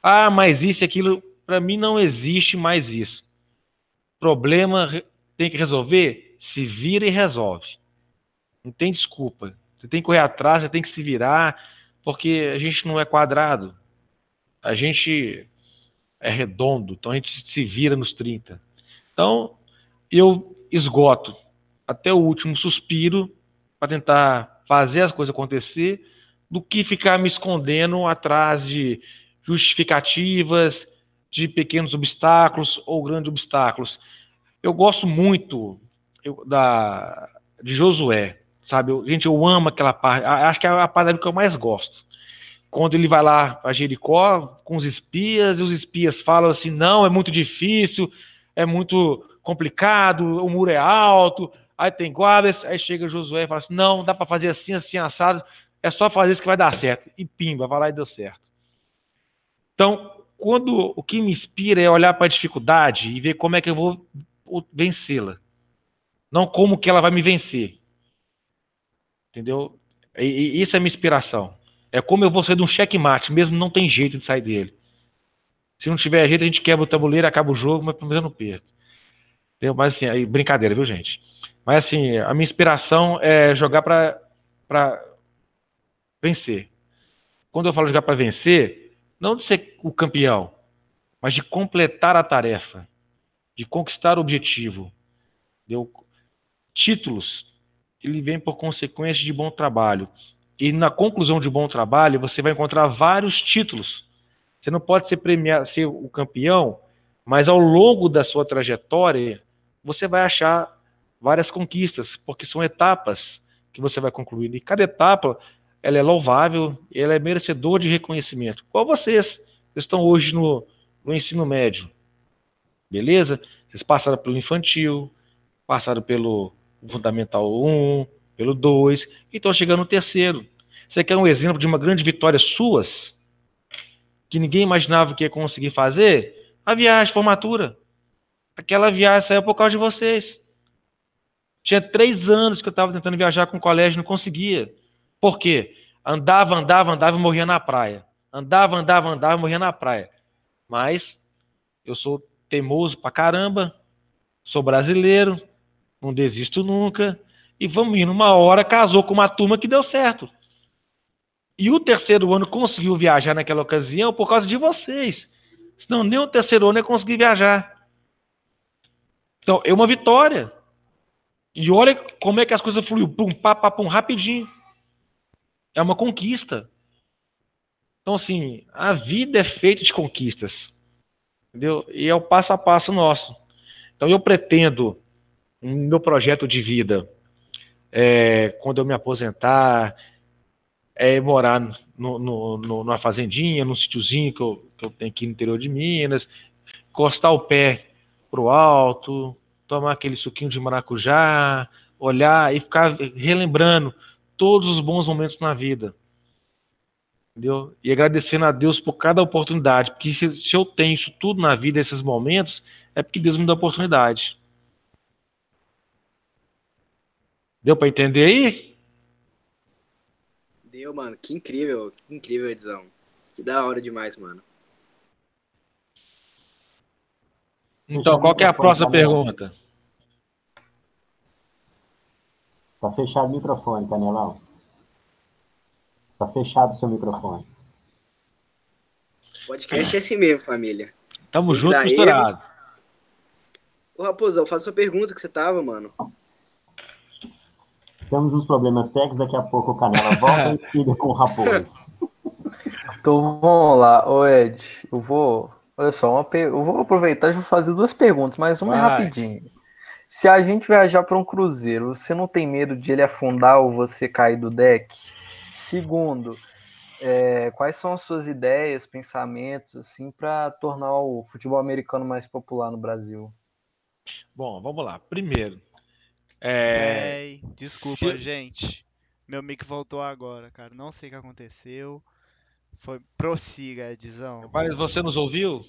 Ah, mas isso e aquilo, para mim não existe mais isso. Problema tem que resolver, se vira e resolve. Não tem desculpa. Você tem que correr atrás, você tem que se virar, porque a gente não é quadrado. A gente é redondo, então a gente se vira nos 30. Então, eu esgoto até o último suspiro para tentar fazer as coisas acontecer, do que ficar me escondendo atrás de justificativas, de pequenos obstáculos ou grandes obstáculos. Eu gosto muito eu- da, de Josué, sabe? Eu- gente, eu amo aquela parte. Acho que é a parte que eu mais gosto. Quando ele vai lá a Jericó com os espias, e os espias falam assim: não, é muito difícil, é muito complicado, o muro é alto, aí tem guardas. Aí chega Josué e fala assim: não, dá para fazer assim, assim, assado, é só fazer isso que vai dar certo. E pimba, vai lá e deu certo. Então, quando o que me inspira é olhar para a dificuldade e ver como é que eu vou vencê-la. Não como que ela vai me vencer. Entendeu? E, e isso é minha inspiração. É como eu vou sair de um checkmate, mesmo não tem jeito de sair dele. Se não tiver jeito, a gente quebra o tabuleiro, acaba o jogo, mas pelo menos eu não perco. Entendeu? Mas assim, aí, brincadeira, viu, gente? Mas assim, a minha inspiração é jogar para vencer. Quando eu falo jogar para vencer, não de ser o campeão, mas de completar a tarefa, de conquistar o objetivo. Deu títulos ele vem por consequência de bom trabalho. E na conclusão de bom trabalho, você vai encontrar vários títulos. Você não pode ser premiado, ser o campeão, mas ao longo da sua trajetória, você vai achar várias conquistas, porque são etapas que você vai concluir. E cada etapa, ela é louvável, ela é merecedor de reconhecimento. Qual vocês estão hoje no, no ensino médio. Beleza? Vocês passaram pelo infantil, passaram pelo Fundamental 1, pelo 2, e estão chegando no terceiro. Você quer um exemplo de uma grande vitória suas? Que ninguém imaginava que ia conseguir fazer? A viagem, formatura. Aquela viagem saiu por causa de vocês. Tinha três anos que eu estava tentando viajar com o colégio, não conseguia. Por quê? Andava, andava, andava e morria na praia. Andava, andava, andava e morria na praia. Mas eu sou teimoso pra caramba, sou brasileiro, não desisto nunca. E vamos indo, uma hora casou com uma turma que deu certo. E o terceiro ano conseguiu viajar naquela ocasião por causa de vocês. Senão nem o terceiro ano eu consegui viajar. Então, é uma vitória. E olha como é que as coisas fluíram. Pum, pá, pá, pum, rapidinho. É uma conquista. Então, assim, a vida é feita de conquistas. Entendeu? E é o passo a passo nosso. Então, eu pretendo, no meu projeto de vida, é, quando eu me aposentar, é morar no, no, no, numa fazendinha, num sítiozinho que eu, que eu tenho aqui no interior de Minas, encostar o pé pro alto, tomar aquele suquinho de maracujá, olhar e ficar relembrando todos os bons momentos na vida. Entendeu? E agradecendo a Deus por cada oportunidade. Porque se, se eu tenho isso tudo na vida, esses momentos, é porque Deus me dá oportunidade. Deu para entender aí? Deu, mano. Que incrível. Que incrível, Edzão. Que da hora demais, mano. Então, qual que é a próxima pergunta? Tá fechado o microfone, Canelão. Tá fechado o seu microfone. Podcast é assim mesmo, família. Tamo junto, misturado. Ô, Raposão, faz sua pergunta que você tava, mano. Temos uns problemas técnicos, daqui a pouco o Canela *laughs* volta e siga com o Raposo. Então vamos lá, ô Ed, eu vou. Olha só, uma, eu vou aproveitar e vou fazer duas perguntas, mas uma é rapidinho. Se a gente viajar para um cruzeiro, você não tem medo de ele afundar ou você cair do deck? Segundo, é, quais são as suas ideias, pensamentos, assim, para tornar o futebol americano mais popular no Brasil? Bom, vamos lá. Primeiro, é... desculpa, Se... gente. Meu mic voltou agora, cara. Não sei o que aconteceu. Foi prossiga, Edzão. Mas você nos ouviu?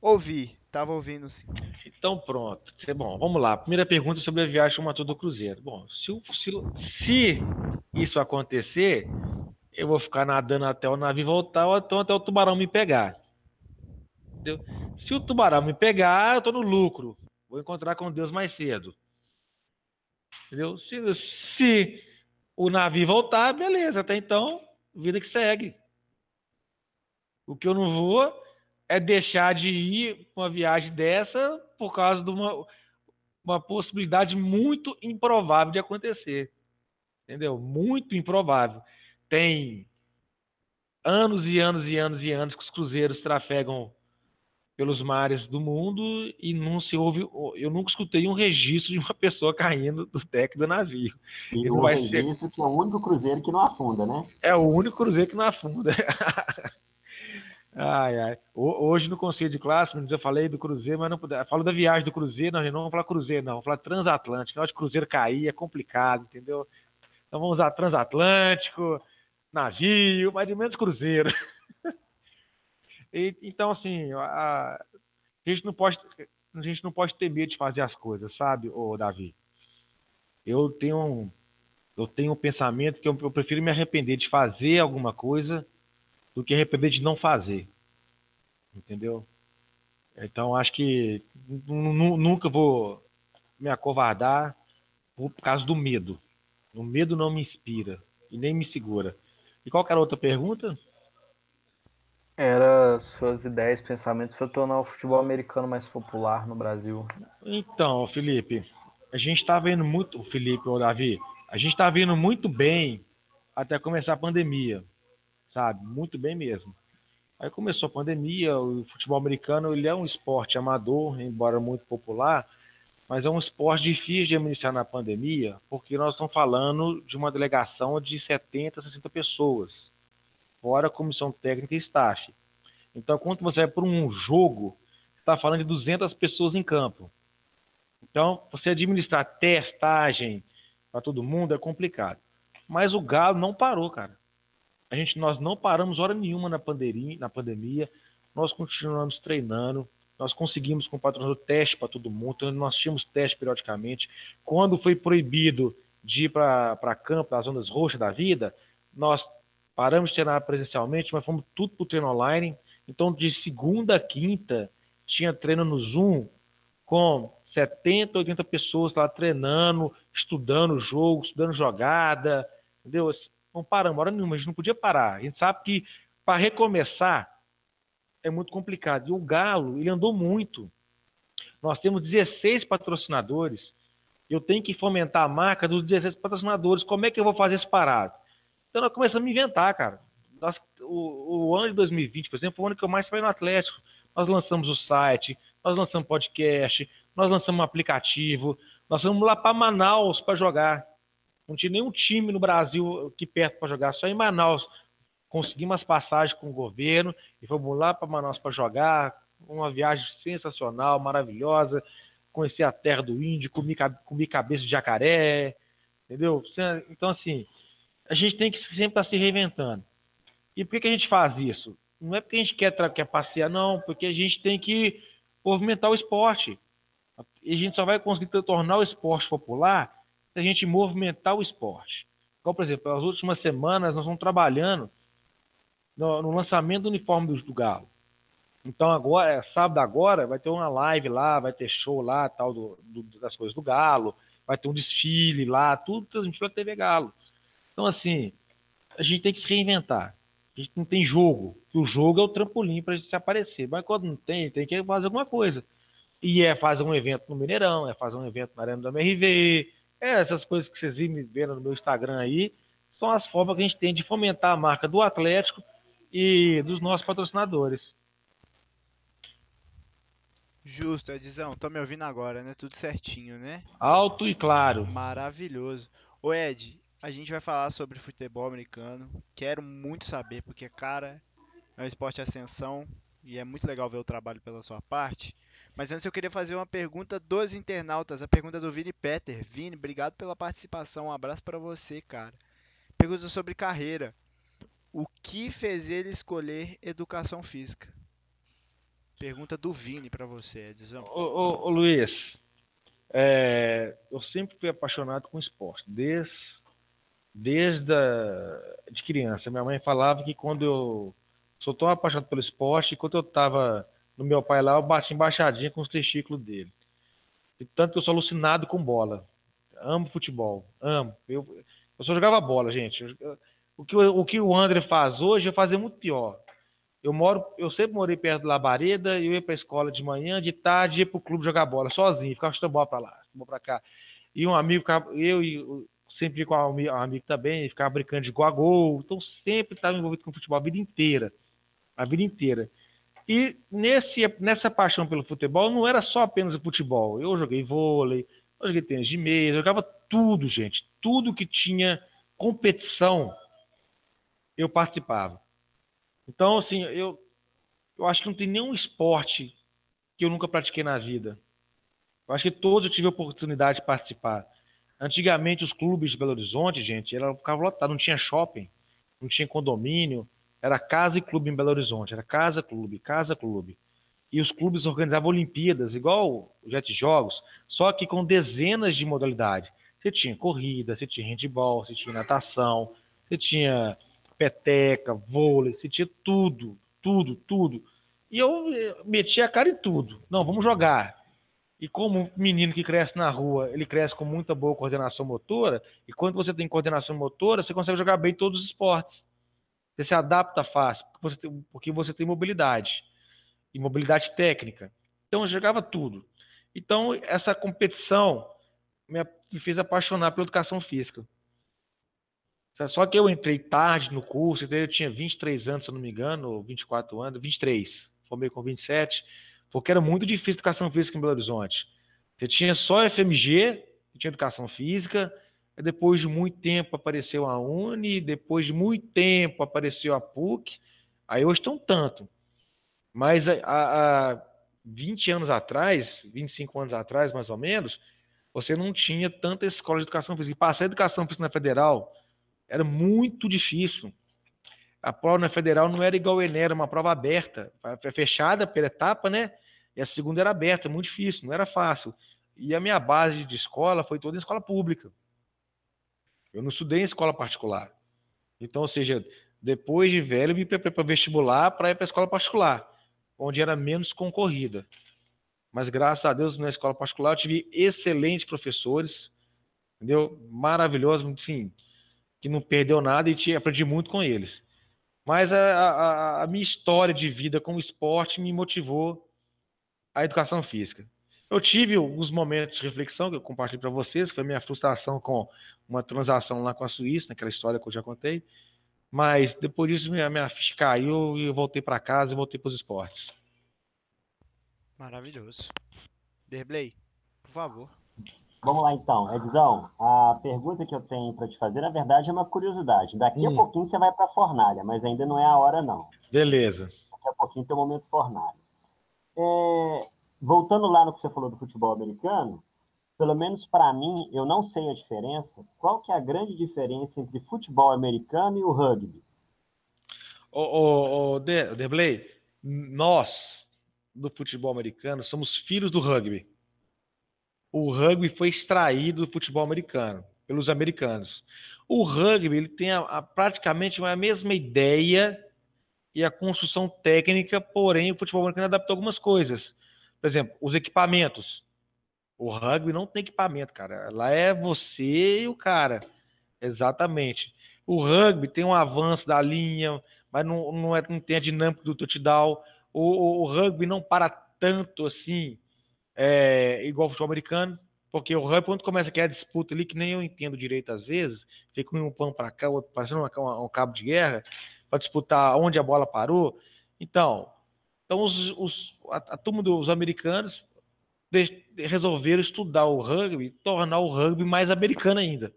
Ouvi, tava ouvindo sim. Então pronto. Bom, vamos lá. Primeira pergunta sobre a viagem Mato do Cruzeiro. Bom, se, se, se isso acontecer, eu vou ficar nadando até o navio voltar ou então até o tubarão me pegar. Entendeu? Se o tubarão me pegar, eu estou no lucro. Vou encontrar com Deus mais cedo. Entendeu? Se, se o navio voltar, beleza. Até então, vida que segue. O que eu não vou é deixar de ir uma viagem dessa por causa de uma, uma possibilidade muito improvável de acontecer. Entendeu? Muito improvável. Tem anos e anos e anos e anos que os cruzeiros trafegam pelos mares do mundo e não se ouve. Eu nunca escutei um registro de uma pessoa caindo do deck do navio. E o vai ser... que é o único cruzeiro que não afunda, né? É o único cruzeiro que não afunda. *laughs* Ai, ai. Hoje no conselho de classe, eu falei do Cruzeiro, mas não puder. Falo da viagem do Cruzeiro, não, não vamos falar Cruzeiro, não. Vamos falar transatlântico. Hora de Cruzeiro cair é complicado, entendeu? Então vamos usar transatlântico, navio, mas de menos Cruzeiro. *laughs* e, então, assim, a, a, gente não pode, a gente não pode ter medo de fazer as coisas, sabe, ô Davi? Eu tenho eu tenho um pensamento que eu, eu prefiro me arrepender de fazer alguma coisa do que arrepender de não fazer. Entendeu? Então acho que nunca vou me acovardar por causa do medo. O medo não me inspira e nem me segura. E qual era a outra pergunta? Era suas ideias, pensamentos para tornar o futebol americano mais popular no Brasil. Então, Felipe, a gente está vendo muito, Felipe ou Davi, A gente está vindo muito bem até começar a pandemia, sabe? Muito bem mesmo. Aí começou a pandemia, o futebol americano ele é um esporte amador, embora muito popular, mas é um esporte difícil de administrar na pandemia, porque nós estamos falando de uma delegação de 70, 60 pessoas, fora comissão técnica e staff. Então, quando você vai para um jogo, está falando de 200 pessoas em campo. Então, você administrar testagem para todo mundo é complicado. Mas o Galo não parou, cara. A gente, nós não paramos hora nenhuma na pandemia, na pandemia. Nós continuamos treinando. Nós conseguimos com o patrocinador teste para todo mundo. Então, nós tínhamos teste periodicamente. Quando foi proibido de ir para campo, das zonas roxas da vida, nós paramos de treinar presencialmente, mas fomos tudo para o treino online. Então, de segunda a quinta, tinha treino no Zoom com 70, 80 pessoas lá treinando, estudando o jogo, estudando jogada, entendeu? Não paramos, hora nenhuma, a gente não podia parar. A gente sabe que para recomeçar é muito complicado. E o Galo, ele andou muito. Nós temos 16 patrocinadores. Eu tenho que fomentar a marca dos 16 patrocinadores. Como é que eu vou fazer esse parado? Então nós começamos a inventar, cara. Nós, o, o ano de 2020, por exemplo, foi o ano que eu mais trabalhei no Atlético. Nós lançamos o site, nós lançamos podcast, nós lançamos um aplicativo, nós fomos lá para Manaus para jogar. Não tinha nenhum time no Brasil aqui perto para jogar, só em Manaus. Conseguimos as passagens com o governo e fomos lá para Manaus para jogar. Uma viagem sensacional, maravilhosa. Conhecer a terra do índio, comer, comer cabeça de jacaré, entendeu? Então, assim, a gente tem que sempre estar tá se reinventando. E por que, que a gente faz isso? Não é porque a gente quer, quer passear, não, porque a gente tem que movimentar o esporte. E a gente só vai conseguir tornar o esporte popular a gente movimentar o esporte. Então, por exemplo, nas últimas semanas nós estamos trabalhando no, no lançamento do uniforme do, do, Galo. Então agora, é, sábado agora, vai ter uma live lá, vai ter show lá, tal, do, do, das coisas do Galo, vai ter um desfile lá, tudo transmitido pela TV Galo. Então, assim, a gente tem que se reinventar. A gente não tem jogo, o jogo é o trampolim para a gente se aparecer. Mas quando não tem, tem que fazer alguma coisa. E é fazer um evento no Mineirão, é fazer um evento na Arena do MRV, é essas coisas que vocês me vendo no meu Instagram aí, são as formas que a gente tem de fomentar a marca do Atlético e dos nossos patrocinadores. Justo, Edzão. Tô me ouvindo agora, né? Tudo certinho, né? Alto e claro. Maravilhoso. Ô Ed, a gente vai falar sobre futebol americano. Quero muito saber, porque, cara, é um esporte de ascensão e é muito legal ver o trabalho pela sua parte. Mas antes eu queria fazer uma pergunta dos internautas, a pergunta do Vini Peter. Vini, obrigado pela participação, um abraço para você, cara. Pergunta sobre carreira. O que fez ele escolher educação física? Pergunta do Vini para você, Edzão. Ô, ô, ô Luiz, é, eu sempre fui apaixonado com esporte, desde, desde a, de criança. Minha mãe falava que quando eu sou tão apaixonado pelo esporte, quando eu estava no meu pai lá, eu bati embaixadinha com os testículos dele. E tanto que eu sou alucinado com bola. Amo futebol, amo. Eu, eu só jogava bola, gente. O que, o que o André faz hoje, eu fazia muito pior. Eu moro, eu sempre morei perto da Labareda, eu ia para a escola de manhã, de tarde ia para o clube jogar bola sozinho, ficava chutando bola para lá, bola para cá. E um amigo, eu e sempre com um amigo também, ficava brincando de gol a gol, então sempre estava envolvido com futebol a vida inteira, a vida inteira. E nesse, nessa paixão pelo futebol não era só apenas o futebol. Eu joguei vôlei, eu joguei tênis de mesa, eu jogava tudo, gente. Tudo que tinha competição, eu participava. Então, assim, eu, eu acho que não tem nenhum esporte que eu nunca pratiquei na vida. Eu acho que todos eu tive a oportunidade de participar. Antigamente, os clubes de Belo Horizonte, gente, era, ficava lotado, não tinha shopping, não tinha condomínio, era casa e clube em Belo Horizonte, era casa, clube, casa, clube. E os clubes organizavam Olimpíadas, igual o Jet Jogos, só que com dezenas de modalidades. Você tinha corrida, você tinha handball, você tinha natação, você tinha peteca, vôlei, você tinha tudo, tudo, tudo. E eu eh, metia a cara em tudo. Não, vamos jogar. E como um menino que cresce na rua, ele cresce com muita boa coordenação motora, e quando você tem coordenação motora, você consegue jogar bem todos os esportes. Você se adapta fácil, porque você tem, porque você tem mobilidade e mobilidade técnica. Então eu jogava tudo. Então essa competição me, fez apaixonar pela educação física. Só que eu entrei tarde no curso, eu tinha 23 anos, se eu não me engano, ou 24 anos, 23, formei com 27, porque era muito difícil educação física em Belo Horizonte. Você tinha só FMG, tinha educação física, depois de muito tempo apareceu a Uni, depois de muito tempo apareceu a PUC, aí hoje estão tanto. Mas há, 20 anos atrás, 25 anos atrás, mais ou menos, você não tinha tanta escola de educação física. E passar a educação física na federal era muito difícil. A prova na federal não era igual a Enem, era uma prova aberta, fechada pela etapa, né? E a segunda era aberta, muito difícil, não era fácil. E a minha base de escola foi toda em escola pública. Eu não estudei em escola particular. Então, ou seja, depois de velho, me preparei para vestibular para ir para a escola particular, onde era menos concorrida. Mas graças a Deus, na escola particular, eu tive excelentes professores, entendeu? Maravilhosos, sim, que não perdeu nada e tinha, aprendi muito com eles. Mas a, a, a minha história de vida com o esporte me motivou a educação física. Eu tive alguns momentos de reflexão que eu compartilhei para vocês, que foi a minha frustração com uma transação lá com a Suíça, naquela história que eu já contei. Mas depois disso, minha, minha ficha caiu e eu voltei para casa e voltei para os esportes. Maravilhoso. Derblay, por favor. Vamos lá então, Edzão. A pergunta que eu tenho para te fazer, na verdade, é uma curiosidade. Daqui hum. a pouquinho você vai para a fornalha, mas ainda não é a hora, não. Beleza. Daqui a pouquinho tem o momento fornalha. É, voltando lá no que você falou do futebol americano, pelo menos para mim, eu não sei a diferença. Qual que é a grande diferença entre futebol americano e o rugby? Ô, ô, ô De, Deblay, nós do futebol americano somos filhos do rugby. O rugby foi extraído do futebol americano pelos americanos. O rugby ele tem a, a, praticamente a mesma ideia e a construção técnica, porém o futebol americano adaptou algumas coisas. Por exemplo, os equipamentos. O rugby não tem equipamento, cara. Lá é você e o cara. Exatamente. O rugby tem um avanço da linha, mas não, não, é, não tem a dinâmica do touchdown. O, o, o rugby não para tanto assim, é, igual o futebol americano, porque o rugby, quando começa aquela disputa ali, que nem eu entendo direito às vezes, fica um pão para cá, outro parecendo um, um cabo de guerra, para disputar onde a bola parou. Então, então, os, os, a, a turma dos americanos de, resolveram estudar o rugby, tornar o rugby mais americano ainda.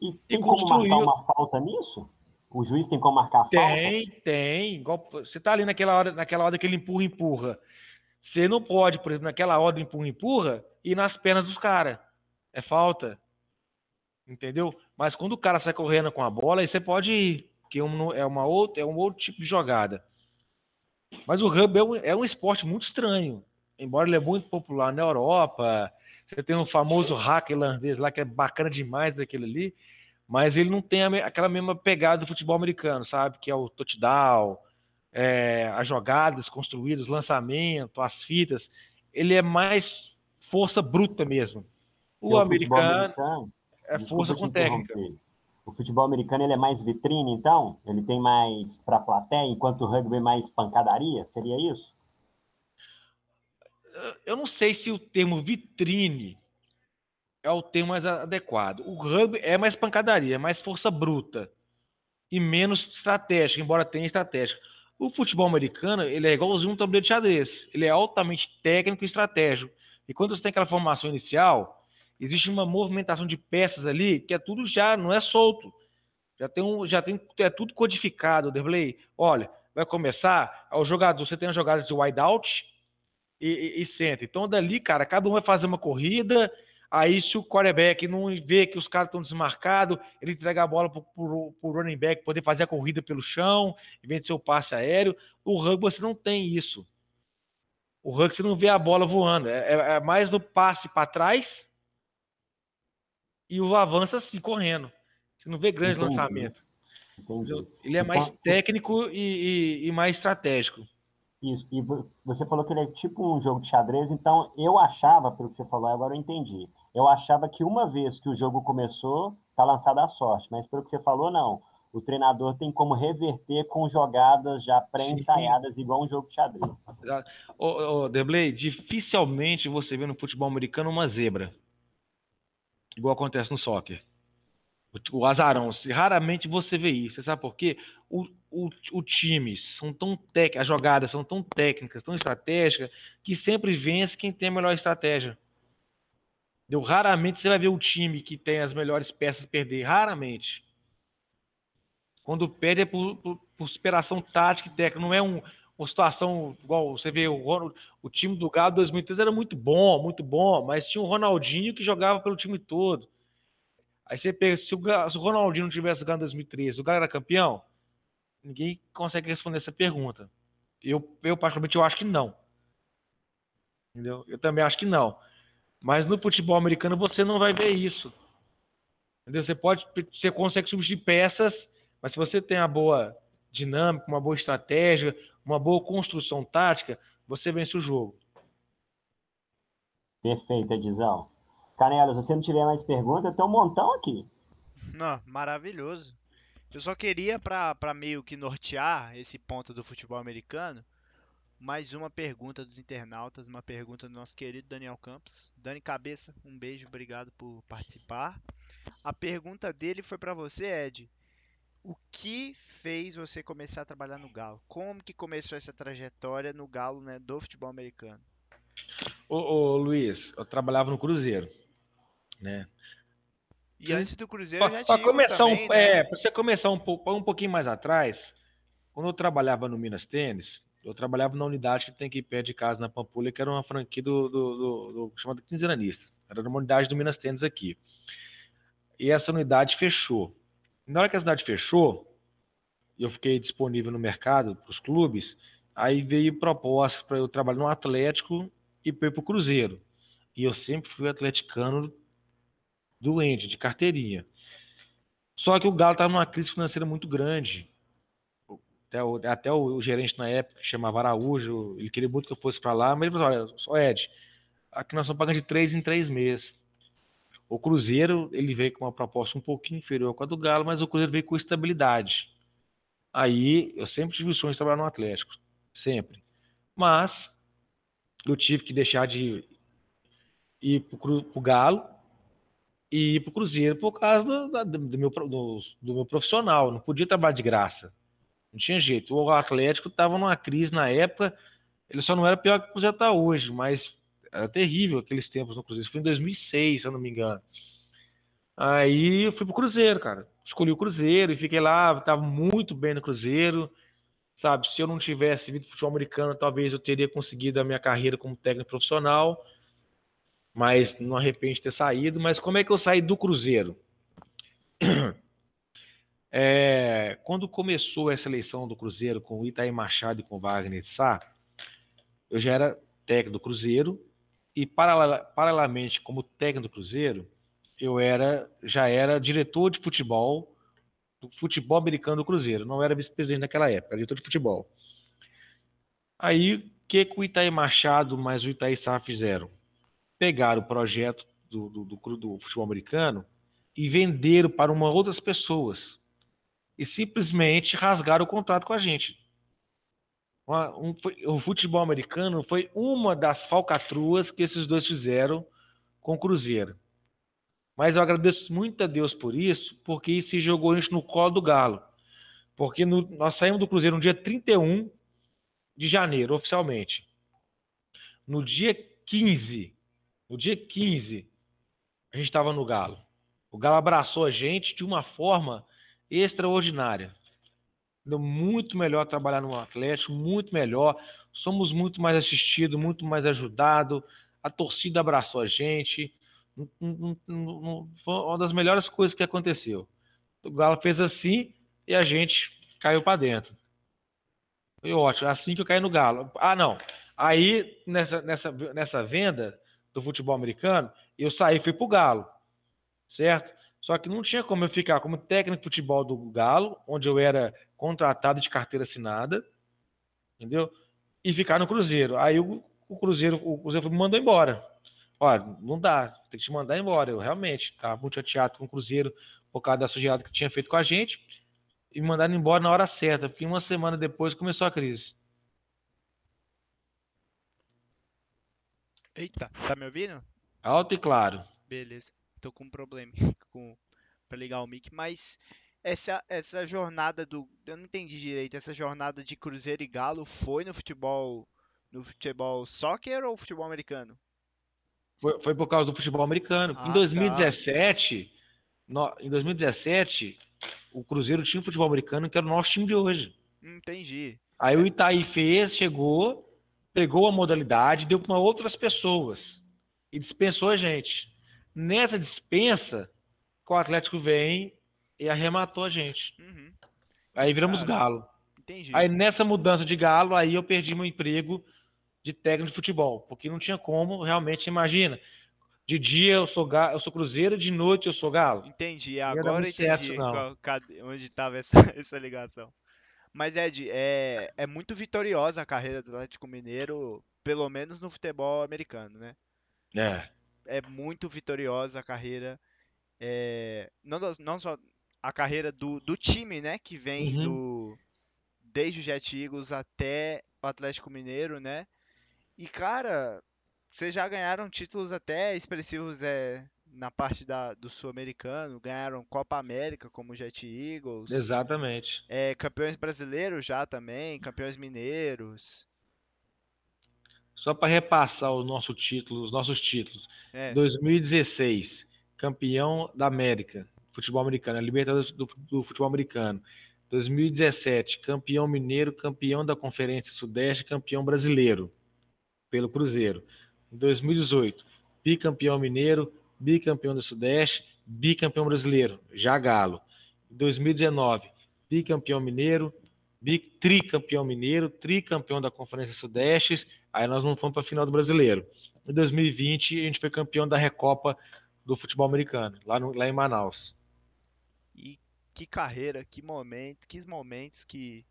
E tem e como marcar uma falta nisso? O juiz tem como marcar a falta? Tem, tem. Você tá ali naquela hora, naquela hora que ele empurra, empurra. Você não pode, por exemplo, naquela hora do empurra, empurra, ir nas pernas dos caras. É falta. Entendeu? Mas quando o cara sai correndo com a bola, aí você pode ir. Que é, uma outra, é um outro tipo de jogada. Mas o rugby é um, é um esporte muito estranho. Embora ele é muito popular na Europa, você tem um famoso hack irlandês lá que é bacana demais aquele ali, mas ele não tem a, aquela mesma pegada do futebol americano, sabe? Que é o touchdown, é, as jogadas construídas, lançamento, as fitas. Ele é mais força bruta mesmo. O, o americano, americano, é força com técnica. O futebol americano ele é mais vitrine, então? Ele tem mais para plateia, enquanto o rugby é mais pancadaria? Seria isso? Eu não sei se o termo vitrine é o termo mais adequado. O rugby é mais pancadaria, é mais força bruta e menos estratégica, embora tenha estratégia. O futebol americano ele é igualzinho um tabuleiro de xadrez. Ele é altamente técnico e estratégico. E quando você tem aquela formação inicial, existe uma movimentação de peças ali que é tudo já, não é solto. Já tem um, já tem é tudo codificado, Derblay. Olha, vai começar, o jogador, você tem as jogadas de wide out e, e, e center. Então dali, cara, cada um vai fazer uma corrida, aí se o quarterback não vê que os caras estão desmarcados, ele entrega a bola para o running back poder fazer a corrida pelo chão, ser o passe aéreo. O rugby você não tem isso. O rugby você não vê a bola voando, é, é, é mais no passe para trás e o avança assim, correndo. Você não vê grande Entendi. lançamento. Entendi. Ele é mais então, técnico e, e, e, mais estratégico. Isso, e você falou que ele é tipo um jogo de xadrez, então eu achava, pelo que você falou, agora eu entendi. Eu achava que uma vez que o jogo começou, tá lançada a sorte, mas pelo que você falou, não. O treinador tem como reverter com jogadas já pré-ensaiadas, igual um jogo de xadrez. Ô, ô Deblay, dificilmente você vê no futebol americano uma zebra igual acontece no soccer. O azarão, raramente você vê isso. Você sabe por quê? O, o, o time são tão técnicas, as jogadas são tão técnicas, tão estratégicas, que sempre vence quem tem a melhor estratégia. Raramente você vai ver o time que tem as melhores peças perder. Raramente. Quando perde é por, por, por superação tática e técnica. Não é um, uma situação igual você vê o, o time do Galo 2013 era muito bom, muito bom, mas tinha o Ronaldinho que jogava pelo time todo. Aí você pega, se o, se o Ronaldinho não tivesse ganho em 2013, o Galo era campeão? Ninguém consegue responder essa pergunta. Eu, eu particularmente, eu acho que não. Entendeu? Eu também acho que não. Mas no futebol americano você não vai ver isso. Entendeu? Você pode, você consegue substituir peças, mas se você tem a boa dinâmica, uma boa estratégia, uma boa construção tática, você vence o jogo. Perfeito, Edizão. Canela, se você não tiver mais perguntas, tem um montão aqui. Não, maravilhoso. Eu só queria, para meio que nortear esse ponto do futebol americano, mais uma pergunta dos internautas, uma pergunta do nosso querido Daniel Campos. Dani Cabeça, um beijo, obrigado por participar. A pergunta dele foi para você, Ed. O que fez você começar a trabalhar no Galo? Como que começou essa trajetória no Galo, né, do futebol americano? Ô, ô Luiz, eu trabalhava no Cruzeiro, né? E antes do Cruzeiro pra, já tinha começar também, um, né? É, para você começar um, um pouquinho mais atrás, quando eu trabalhava no Minas Tênis, eu trabalhava na unidade que tem aqui perto de casa, na Pampulha, que era uma franquia do, do, do, do chamado Quinzenanista. Era uma unidade do Minas Tênis aqui. E essa unidade fechou. Na hora que a cidade fechou, eu fiquei disponível no mercado para os clubes, aí veio proposta para eu trabalhar no Atlético e para o Cruzeiro. E eu sempre fui atleticano doente, de carteirinha. Só que o Galo estava numa crise financeira muito grande. Até o, até o, gerente na época, que chamava Araújo, ele queria muito que eu fosse para lá, mas ele falou: olha, só Ed, aqui nós estamos pagando de três em três meses. O Cruzeiro, ele veio com uma proposta um pouquinho inferior a do Galo, mas o Cruzeiro veio com estabilidade. Aí, eu sempre tive o sonho de trabalhar no Atlético, sempre. Mas, eu tive que deixar de ir para o Galo e ir para o Cruzeiro por causa do, do, do, meu, do, do meu profissional. Não podia trabalhar de graça. Não tinha jeito. O Atlético estava numa crise na época. Ele só não era pior que o Cruzeiro está hoje, mas era terrível aqueles tempos no Cruzeiro. Isso foi em 2006, se eu não me engano. Aí eu fui pro Cruzeiro, cara. Escolhi o Cruzeiro e fiquei lá, tava muito bem no Cruzeiro. Sabe, se eu não tivesse vindo futebol americano, talvez eu teria conseguido a minha carreira como técnico profissional. Mas não arrependo de ter saído. Mas como é que eu saí do Cruzeiro? *clears throat* É, quando começou essa eleição do Cruzeiro com o Itaí Machado e com o Wagner Sá, eu já era técnico do Cruzeiro e paralelamente como técnico do Cruzeiro, eu era já era diretor de futebol do futebol americano do Cruzeiro, não era vice-presidente naquela época, era diretor de futebol. Aí, o que, que o Itaí Machado mais o Itaí Sá fizeram? Pegaram o projeto do, do, do, do futebol americano e venderam para uma outras pessoas e simplesmente rasgaram o contrato com a gente. Uma, um, foi, o futebol americano foi uma das falcatruas que esses dois fizeram com o Cruzeiro. Mas eu agradeço muito a Deus por isso, porque isso jogou a gente no colo do Galo. Porque no, nós saímos do Cruzeiro no dia 31 de janeiro, oficialmente. No dia 15, no dia 15, a gente estava no Galo. O Galo abraçou a gente de uma forma extraordinária muito melhor trabalhar no Atlético, muito melhor. Somos muito mais assistidos, muito mais ajudados. A torcida abraçou a gente. Foi uma das melhores coisas que aconteceu. O Galo fez assim e a gente caiu para dentro. Foi ótimo. Assim que eu caí no Galo. Ah, não. Aí, nessa, nessa, nessa venda do futebol americano, eu saí e fui pro Galo. Certo? Só que não tinha como eu ficar como técnico de futebol do Galo, onde eu era contratado de carteira assinada, entendeu? E ficar no Cruzeiro. Aí o, o Cruzeiro, o Cruzeiro me mandou embora. Olha, não dá, tem que te mandar embora. Eu realmente estava muito chateado com o Cruzeiro por causa da sujeitada que tinha feito com a gente e me mandaram embora na hora certa, porque uma semana depois começou a crise. Eita, tá me ouvindo? Alto e claro. Beleza tô com um problema *laughs* com pra ligar o mic, mas essa, essa jornada do. Eu não entendi direito. Essa jornada de Cruzeiro e Galo foi no futebol. No futebol soccer ou futebol americano? Foi, foi por causa do futebol americano. Ah, em tá. 2017, no- em 2017, o Cruzeiro tinha um futebol americano que era o nosso time de hoje. Entendi. Aí o Itaí fez, chegou, pegou a modalidade, deu para outras pessoas e dispensou a gente. Nessa dispensa, o Atlético vem e arrematou a gente. Uhum, Aí viramos Cara, galo. entendi. Aí nessa mudança de galo, aí eu perdi meu emprego de técnico de futebol, porque não tinha como, realmente, imagina. De dia eu sou ga- eu sou Cruzeiro, de noite eu sou Galo. Entendi, agora eu entendi qual- onde estava essa, *laughs* essa ligação. Mas, Ed, é, é muito vitoriosa a carreira do Atlético Mineiro, pelo menos no futebol americano, né? É. É muito vitoriosa a carreira, é, não, não só a carreira do, do time, né? Que vem Uhum. do desde o Jet Eagles até o Atlético Mineiro, né? E, cara, vocês já ganharam títulos até expressivos é, na parte da, do Sul-Americano, ganharam Copa América como Jet Eagles, Exatamente. é, campeões brasileiros já também, campeões mineiros. Só para repassar o nosso título, os nossos títulos. É, 2016, campeão da América, futebol americano, a Libertadores do, do futebol americano. 2017, campeão mineiro, campeão da Conferência Sudeste, campeão brasileiro pelo Cruzeiro. Em 2018, bicampeão mineiro, bicampeão do Sudeste, bicampeão brasileiro, já Galo. Em 2019, bicampeão mineiro, tricampeão mineiro, tricampeão da Conferência Sudeste, aí nós não fomos para a final do Brasileiro. Em 2020, a gente foi campeão da Recopa do futebol americano, lá, no- lá em Manaus. Que carreira, que momento, que momentos que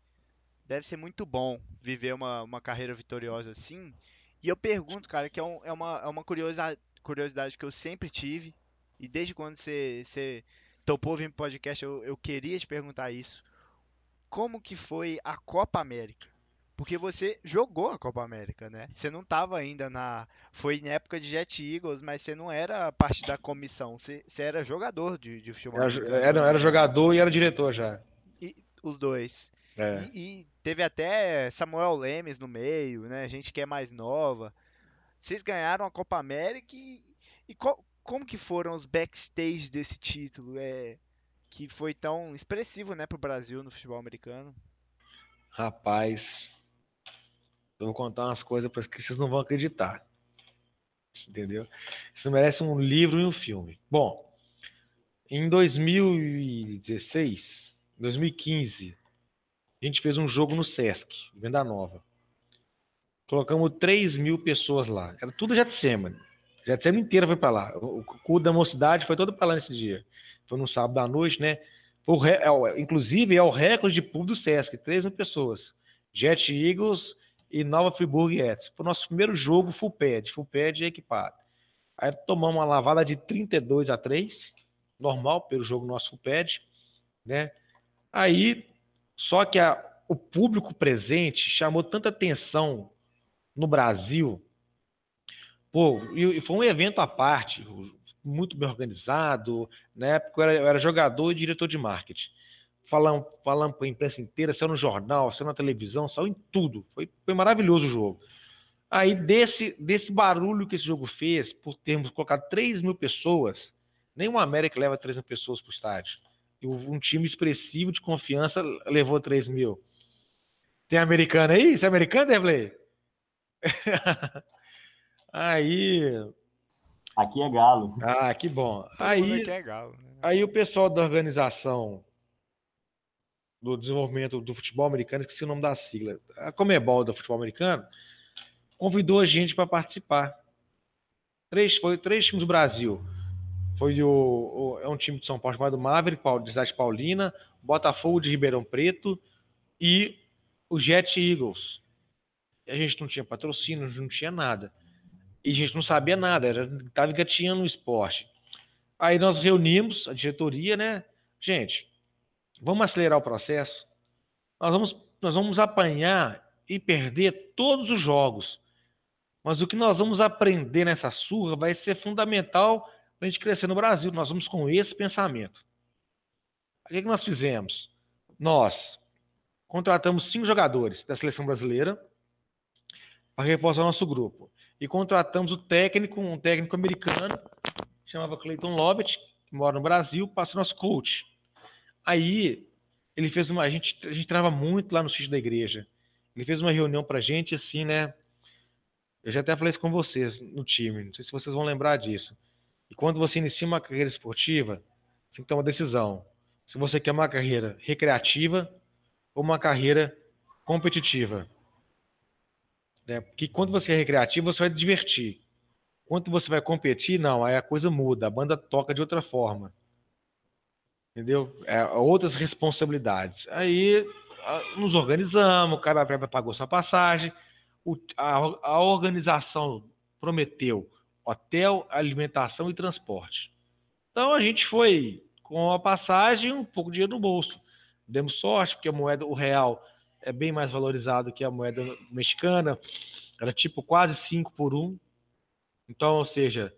deve ser muito bom viver uma, uma carreira vitoriosa assim. E eu pergunto, cara, que é, um- é uma, é uma curiosidade, curiosidade que eu sempre tive, e desde quando você, você topou vir pro podcast, eu, eu queria te perguntar isso. Como que foi a Copa América? Porque você jogou a Copa América, né? Você não estava ainda na. Foi em época de Jet Eagles, mas você não era parte da comissão. Você, você era jogador de, de futebol Era, era, me era jogador e era diretor já. E- os dois. É. E, e teve até Samuel Lemes no meio, né? Gente que é mais nova. Vocês ganharam a Copa América e, e qual- como que foram os backstage desse título? É, que foi tão expressivo, né, pro Brasil no futebol americano. Rapaz, eu vou contar umas coisas para que vocês não vão acreditar. Entendeu? Isso merece um livro e um filme. Bom, em 2016, 2015, a gente fez um jogo no Sesc, Venda Nova. Colocamos 3 mil pessoas lá. Era tudo Jetsema. Jetsema inteira foi para lá. O, cu da mocidade foi todo para lá nesse dia. Foi no sábado à noite, né? Re- é inclusive, é o recorde de público do Sesc, 3 mil pessoas. Jet Eagles e Nova Friburg Ets. Foi o nosso primeiro jogo full pad, full pad equipado. Aí tomamos uma lavada de 32 a 3, normal pelo jogo nosso full pad, né? Aí, só que a- o público presente chamou tanta atenção no Brasil, pô, e, e foi um evento à parte, muito bem organizado, na época eu era, eu era jogador e diretor de marketing. Falamos, falamos para a imprensa inteira, saiu no jornal, saiu na televisão, saiu em tudo. Foi, foi maravilhoso o jogo. Aí, desse, desse barulho que esse jogo fez, por termos colocado 3 mil pessoas, nenhuma América leva 3 mil pessoas para o estádio. Um time expressivo de confiança levou 3 mil. Tem americano aí? Você é americano, Deblay? *laughs* aí. Aqui é galo. Ah, que bom. Todo mundo Aí, aqui é galo, né? Aí o pessoal da organização do desenvolvimento do futebol americano, esqueci o nome da sigla, a Comebol do futebol americano, convidou a gente para participar. Três, foi três times do Brasil. Foi o, o- é um time de São Paulo chamado Maverick, de Cidade Paulina, Botafogo de Ribeirão Preto e o Jet Eagles. A gente não tinha patrocínio, não tinha nada. E a gente não sabia nada, era, tava engatinhando no esporte. Aí nós reunimos a diretoria, né? Gente, vamos acelerar o processo. Nós vamos, nós vamos apanhar e perder todos os jogos. Mas o que nós vamos aprender nessa surra vai ser fundamental para a gente crescer no Brasil. Nós vamos com esse pensamento. que, que nós fizemos? Nós contratamos cinco jogadores da seleção brasileira para reforçar nosso grupo. E contratamos o técnico, um técnico americano, chamava Clayton Lobbett, que mora no Brasil, para ser nosso coach. Aí ele fez uma. A gente, a gente trava muito lá no sítio da igreja. Ele fez uma reunião pra gente, assim, né? Eu já até falei isso com vocês no time, não sei se vocês vão lembrar disso. E quando você inicia uma carreira esportiva, você tem que tomar uma decisão. Se você quer uma carreira recreativa ou uma carreira competitiva. Né? Porque quando você é recreativo, você vai divertir. Quando você vai competir, não, aí a coisa muda, a banda toca de outra forma. Entendeu? É, outras responsabilidades. Aí nos organizamos, o cara pagou sua passagem, o, a, a organização prometeu hotel, alimentação e transporte. Então a gente foi com a passagem um pouco de dinheiro no bolso. Demos sorte, porque a moeda, o real, é bem mais valorizado que a moeda mexicana. Era tipo quase 5 por 1. Um. Então, ou seja,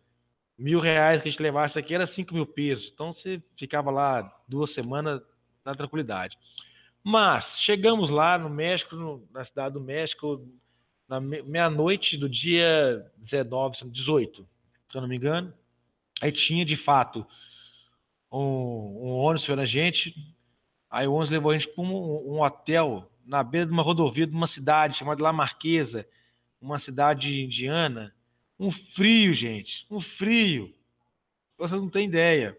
mil reais que a gente levasse aqui era 5 mil pesos. Então você ficava lá duas semanas na tranquilidade. Mas chegamos lá no México, no, na cidade do México, na meia-noite do dia 19, 18, se eu não me engano. Aí tinha de fato um, um ônibus esperando a gente. Aí o ônibus levou a gente para um, um, hotel na beira de uma rodovia de uma cidade chamada La Marquesa, uma cidade indiana. Um frio, gente, um frio. Vocês não têm ideia.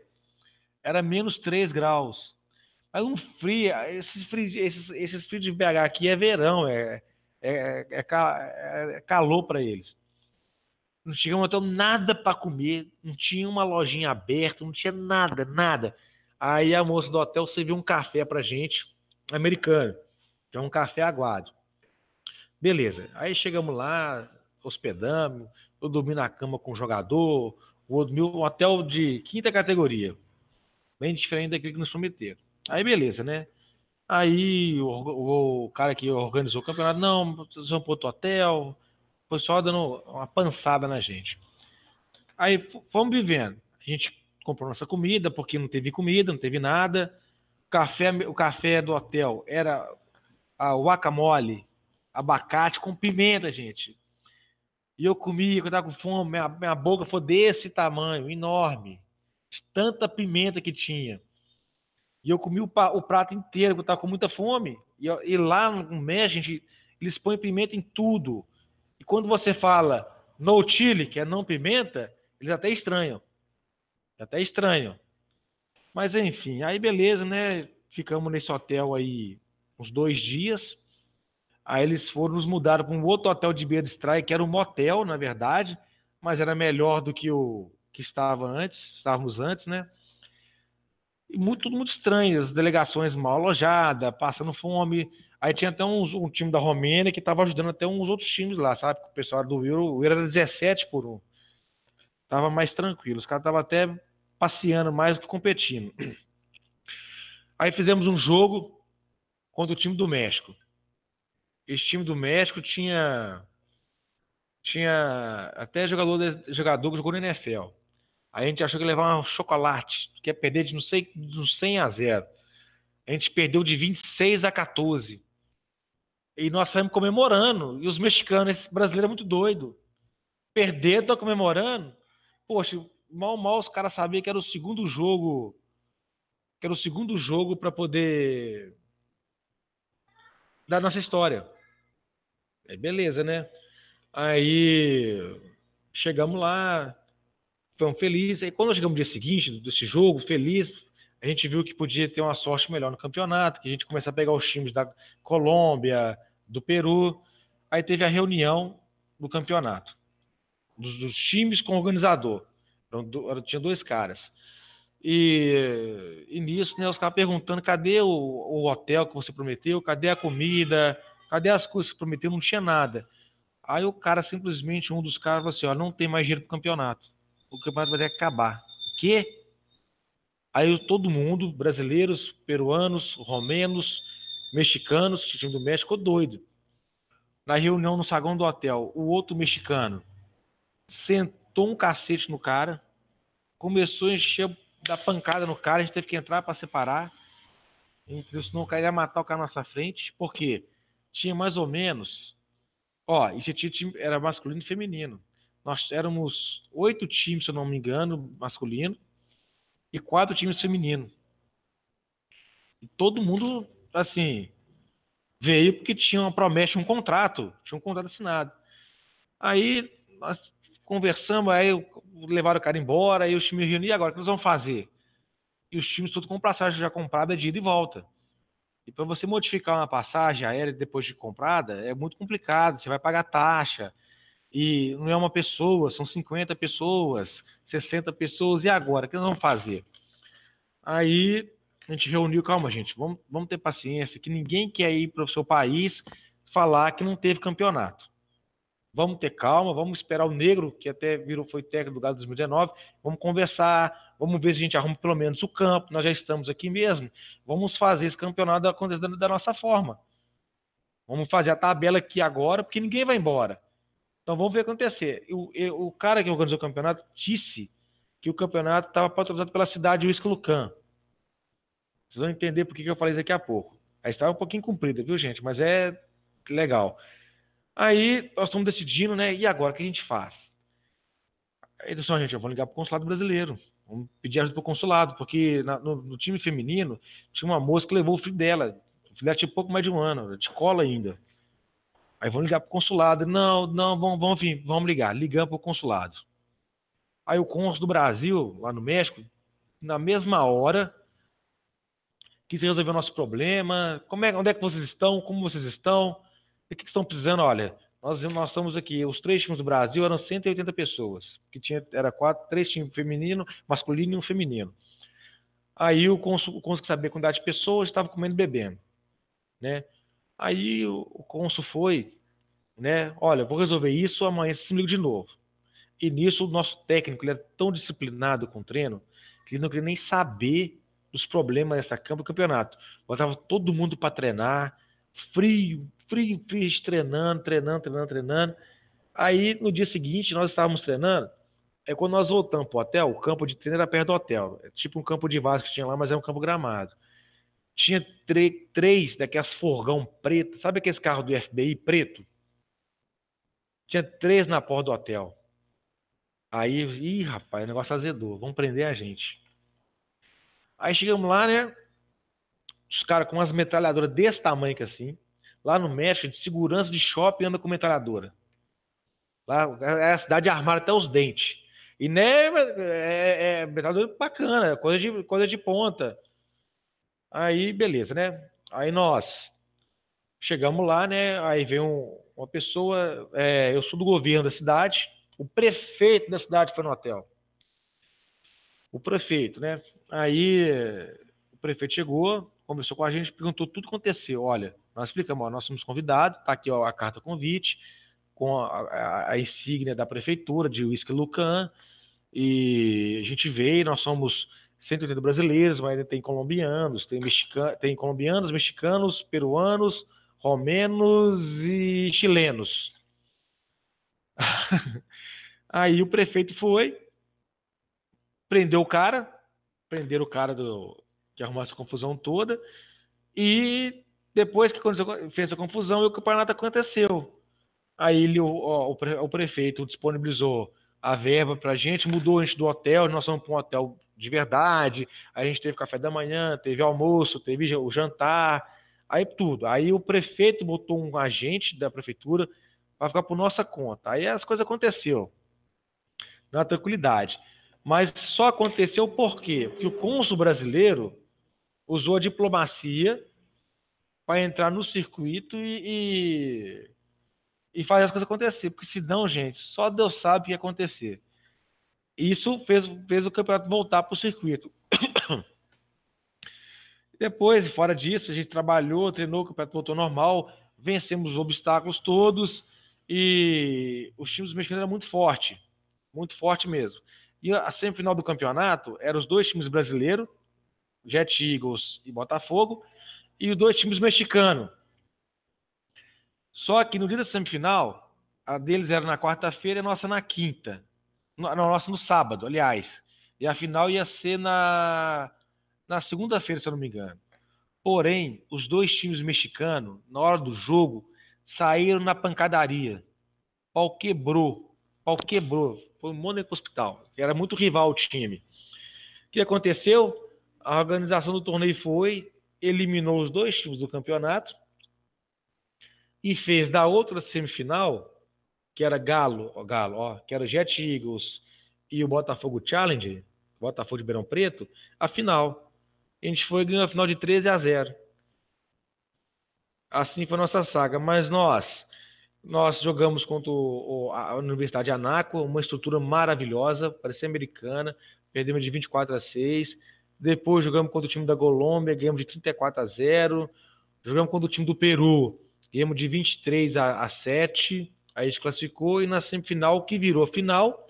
Era menos 3 graus. Mas um frio, esses frios, esses, esses frios de BH aqui é verão, é, é, é, é, calor para eles. Não tinha então nada para comer, não tinha uma lojinha aberta, não tinha nada, nada. Aí a moça do hotel serviu um café pra gente, americano, que é um café aguado. Beleza, aí chegamos lá, hospedamos, eu dormi na cama com o jogador, dormir um hotel de quinta categoria, bem diferente daquele que nos prometeram. Aí beleza, né? Aí o, o cara que organizou o campeonato, não, vocês vão para outro hotel, foi só dando uma pançada na gente. Aí fomos vivendo. A gente comprou nossa comida, porque não teve comida, não teve nada. O café, o café do hotel era a guacamole, abacate com pimenta, gente. E eu comi, eu tava com fome, minha, minha boca foi desse tamanho, enorme. Tanta pimenta que tinha. E eu comi o, o prato inteiro, eu tava com muita fome. E, e lá no México, gente, eles põem pimenta em tudo. E quando você fala no chile, que é não pimenta, eles até estranham. Até estranham. Mas enfim, aí beleza, né? Ficamos nesse hotel aí uns dois dias. Aí eles foram nos mudar para um outro hotel de beira de que era um motel, na verdade, mas era melhor do que o que estava antes, estávamos antes, né? E muito, tudo muito estranho, as delegações mal alojadas, passando fome. Aí tinha até uns, um time da Romênia que estava ajudando até uns outros times lá, sabe? O pessoal do Euro, o Euro era 17 por 1. Tava mais tranquilo. Os caras estavam até passeando mais do que competindo. Aí fizemos um jogo contra o time do México. Esse time do México tinha tinha até jogador jogador que jogou no NFL. Aí a gente achou que ia levar um chocolate, que ia perder de não sei, de 100 a 0. A gente perdeu de 26 a 14. E nós saímos comemorando. E os mexicanos, esse brasileiro é muito doido. Perder, estão comemorando. Poxa, mal, mal os caras sabiam que era o segundo jogo. Que era o segundo jogo para poder. Da nossa história. É beleza, né? Aí chegamos lá, ficamos felizes. Aí quando chegamos no dia seguinte desse jogo, feliz, a gente viu que podia ter uma sorte melhor no campeonato, que a gente começa a pegar os times da Colômbia, do Peru. Aí teve a reunião do campeonato, dos, dos times com o organizador. Então, tinha dois caras. E, e nisso, né, os caras perguntando: cadê o, o, hotel que você prometeu? Cadê a comida? Cadê as coisas que prometeu? Não tinha nada. Aí o cara simplesmente, um dos caras, falou assim: ó, não tem mais dinheiro pro campeonato o campeonato vai ter que acabar. Que? Aí todo mundo, brasileiros, peruanos, romenos, mexicanos, time do México, doido. Na reunião no saguão do hotel, o outro mexicano sentou um cacete no cara, começou a encher da pancada no cara, a gente teve que entrar para separar. Entendeu? Senão o cara ia matar o cara na nossa frente, porque tinha mais ou menos. Ó, esse time era masculino e feminino. Nós éramos oito times, se eu não me engano, masculino, e quatro times feminino. E todo mundo, assim, veio porque tinha uma promessa, um contrato, tinha um contrato assinado. Aí nós conversamos, aí levaram o cara embora, aí os times reuniram, e agora o que nós vamos fazer? E os times tudo com passagem já comprada de ida e volta. E para você modificar uma passagem aérea depois de comprada, é muito complicado, você vai pagar taxa, e não é uma pessoa, são 50 pessoas, 60 pessoas, e agora? O que nós vamos fazer? Aí a gente reuniu, calma, gente, vamos, vamos ter paciência, que ninguém quer ir para o seu país falar que não teve campeonato. Vamos ter calma, vamos esperar o negro, que até virou, foi técnico do Galo 2019, vamos conversar, vamos ver se a gente arruma pelo menos o campo, nós já estamos aqui mesmo, vamos fazer esse campeonato acontecendo da nossa forma. Vamos fazer a tabela aqui agora, porque ninguém vai embora. Então vamos ver acontecer. O, o cara que organizou o campeonato disse que o campeonato estava patrocinado pela cidade de Lucan. Vocês vão entender por que eu falei isso daqui a pouco. A estava um pouquinho comprida, viu, gente? Mas é legal. Aí nós estamos decidindo, né? E agora o que a gente faz? Aí disse, gente, eu vou ligar para o consulado brasileiro. Vamos pedir ajuda para o consulado, porque na, no, no, time feminino tinha uma moça que levou o filho dela. O filho dela tinha pouco mais de um ano, de cola ainda. Aí vamos ligar para o consulado. Não, não, vamos, vamos, vamos ligar. Ligamos para o consulado. Aí o cônsul do Brasil, lá no México, na mesma hora, quis resolver o nosso problema. Como é, onde é que vocês estão? Como vocês estão? O que, que estão precisando? Olha, nós, nós estamos aqui, os três times do Brasil eram 180 pessoas, que tinha, era quatro, três times feminino, masculino e um feminino. Aí o o cônsul sabia a quantidade de pessoas, estava comendo e bebendo, né? Aí o, o foi, né? Olha, vou resolver isso, amanhã se liga de novo. E nisso o nosso técnico, ele era tão disciplinado com o treino, que ele não queria nem saber dos problemas dessa campo do campeonato. Botava todo mundo para treinar, frio, frio, treinando, treinando, treinando, treinando. Aí no dia seguinte nós estávamos treinando. É quando nós voltamos para o hotel, o campo de treino era perto do hotel. É tipo um campo de vaso que tinha lá, mas é um campo gramado tinha três daquelas forgão preto, sabe aqueles carros do FBI preto? Tinha três na porta do hotel. Aí, ih, rapaz, o negócio azedou, vão prender a gente. Aí chegamos lá, né? Os caras com umas metralhadoras desse tamanho que assim. Lá no México, de segurança de shopping anda com metralhadora. Lá é a cidade armada até os dentes. E né, é, é metralhadora bacana, coisa de, coisa de ponta. Aí, beleza, né? Aí nós chegamos lá, né? Aí vem um, uma pessoa, é, eu sou do governo da cidade, o prefeito da cidade foi no hotel. O prefeito, né? Aí o prefeito chegou, conversou com a gente, perguntou tudo que aconteceu. Olha, nós explicamos, ó, nós somos convidados, tá aqui ó, a carta convite, com a, a, a insígnia da prefeitura de Whisky Lucan, e a gente veio, nós somos 180 brasileiros, mas ainda tem colombianos, tem, mexicano, tem colombianos, mexicanos, peruanos, romenos e chilenos. *laughs* Aí o prefeito foi, prendeu o cara, prenderam o cara do, que arrumou essa confusão toda, e depois que fez essa confusão, o campeonato aconteceu. Aí ele, o, o, o prefeito disponibilizou a verba para a gente, mudou a gente do hotel, nós fomos para um hotel de verdade. A gente teve café da manhã, teve almoço, teve o jantar, aí tudo. Aí o prefeito botou um agente da prefeitura para ficar por nossa conta. Aí as coisas aconteceu na tranquilidade. Mas só aconteceu por quê? Porque o cônsul brasileiro usou a diplomacia para entrar no circuito e, e, e, fazer as coisas acontecer. Porque senão, gente, só Deus sabe o que ia acontecer. Isso fez, fez o campeonato voltar para o circuito. *coughs* Depois, fora disso, a gente trabalhou, treinou, o campeonato voltou normal, vencemos os obstáculos todos e os times mexicanos eram muito forte, muito forte mesmo. E a semifinal do campeonato eram os dois times brasileiros, Jet Eagles e Botafogo, e os dois times mexicanos. Só que no dia da semifinal, a deles era na quarta-feira e a nossa na quinta. No, nossa, no sábado, aliás. E a final ia ser na, na segunda-feira, se eu não me engano. Porém, os dois times mexicanos, na hora do jogo, saíram na pancadaria. Pau quebrou. Pau quebrou. Foi o Mônaco Hospital, era muito rival o time. O que aconteceu? A organização do torneio foi, eliminou os dois times do campeonato e fez da outra semifinal, que era Galo, ó, Galo, ó, que era Jet Eagles e o Botafogo Challenge, Botafogo de Beirão Preto, a final. A gente foi ganhar a final de 13 a 0. Assim foi a nossa saga, mas nós nós jogamos contra o, a Universidade de Anaco, uma estrutura maravilhosa, parecia americana, perdemos de 24 a 6. Depois jogamos contra o time da Colômbia, ganhamos de 34 a 0. Jogamos contra o time do Peru, ganhamos de 23 a, a 7. Aí a gente classificou e na semifinal, que virou final,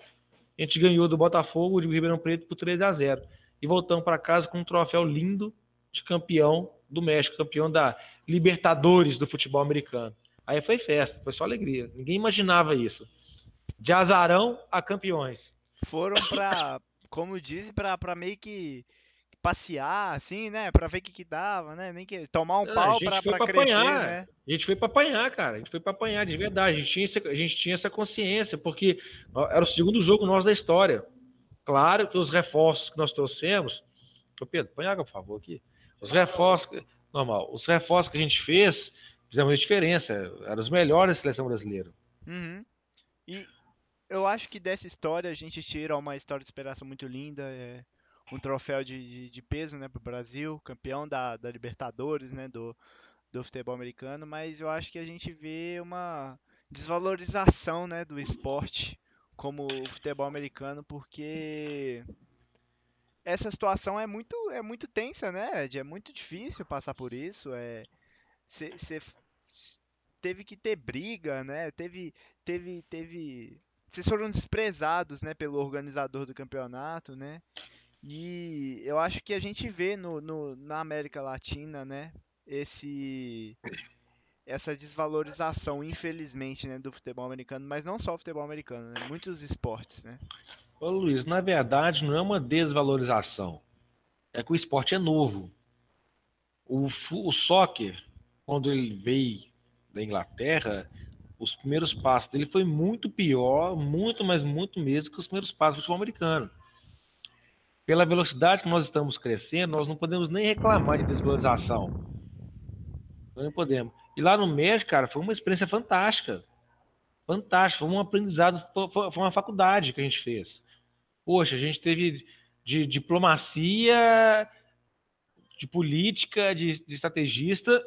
a gente ganhou do Botafogo de Ribeirão Preto por 3 a 0 E voltamos para casa com um troféu lindo de campeão do México, campeão da Libertadores do futebol americano. Aí foi festa, foi só alegria. Ninguém imaginava isso. De azarão a campeões. Foram para, como dizem, para meio que passear, assim, né? Pra ver o que, que dava, né? Nem que tomar um pau pra, pra, pra crescer, apanhar. né? A gente foi pra apanhar, cara. A gente foi pra apanhar, de verdade. A gente tinha, essa, a gente tinha essa consciência, porque era o segundo jogo nosso da história. Claro que os reforços que nós trouxemos. Ô Pedro, põe água, por favor, aqui. Os reforços. Normal. Os reforços que a gente fez fizeram a diferença. Eram os melhores da seleção brasileira. Uhum. E eu acho que dessa história a gente tira uma história de esperança muito linda. É um troféu de, de, de peso né, para o Brasil, campeão da, da Libertadores, né, do, do futebol americano, mas eu acho que a gente vê uma desvalorização né, do esporte como o futebol americano, porque essa situação é muito, é muito tensa, né, Ed? É muito difícil passar por isso. É, você teve que ter briga, né? Teve, teve, teve. Vocês foram desprezados, né, pelo organizador do campeonato, né? E eu acho que a gente vê no, no, na América Latina, né, esse essa desvalorização, infelizmente, né, do futebol americano, mas não só o futebol americano, né, muitos esportes, né. Ô Luiz, na verdade não é uma desvalorização, é que o esporte é novo. O, o soccer, quando ele veio da Inglaterra, os primeiros passos dele foi muito pior, muito, mas muito mesmo que os primeiros passos do futebol americano pela velocidade que nós estamos crescendo, nós não podemos nem reclamar de desvalorização. Não podemos. E lá no México, cara, foi uma experiência fantástica. Fantástica. Foi um aprendizado, foi uma faculdade que a gente fez. Poxa, a gente teve de diplomacia, de política, de, de estrategista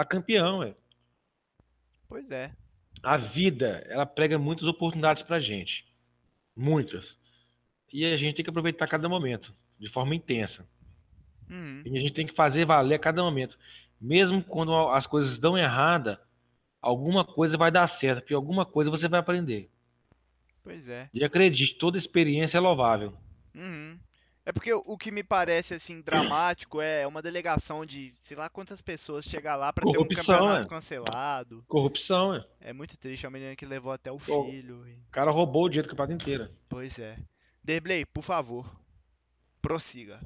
a campeão, é. Pois é. A vida, ela prega muitas oportunidades pra gente. Muitas. E a gente tem que aproveitar cada momento, de forma intensa. Uhum. E a gente tem que fazer valer a cada momento. Mesmo quando as coisas dão errada, alguma coisa vai dar certo, porque alguma coisa você vai aprender. Pois é. E acredite, toda experiência é louvável. Uhum. É porque o que me parece assim dramático é uma delegação de sei lá quantas pessoas chegar lá para ter um campeonato é. cancelado. Corrupção, é. É muito triste, a menina que levou até o filho. O cara roubou o dinheiro do campeonato inteiro. Pois é. Derblay, por favor, prossiga.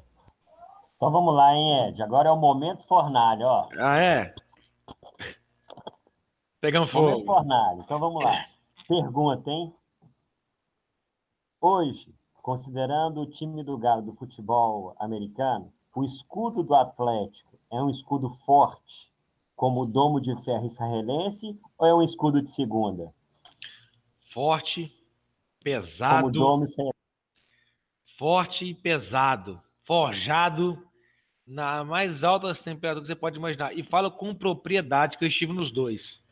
Então vamos lá, hein, Ed? Agora é o momento fornalha, ó. Ah, é? Pegamos fogo. Momento fornalha. Então vamos lá. Pergunta, hein? Hoje, considerando o time do Galo do futebol americano, o escudo do Atlético é um escudo forte, como o domo de ferro israelense, ou é um escudo de segunda? Forte, pesado. Como o domo israelense forte e pesado, forjado na mais alta temperatura que você pode imaginar. E falo com propriedade que eu estive nos dois.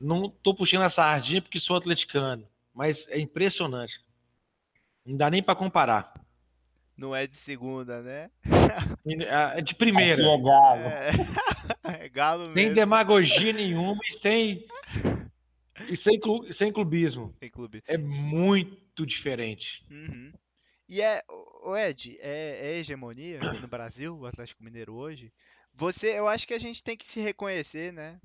Não tô puxando a sardinha porque sou atleticano, mas é impressionante. Não dá nem para comparar. Não é de segunda, né? *laughs* É de primeira. é galo. É, *laughs* é galo mesmo. Sem demagogia nenhuma e sem e sem, clu, sem clubismo. Sem clube. É muito diferente. Uhum. E é, o Ed, é, é, hegemonia no Brasil, o Atlético Mineiro hoje. Você, eu acho que a gente tem que se reconhecer, né?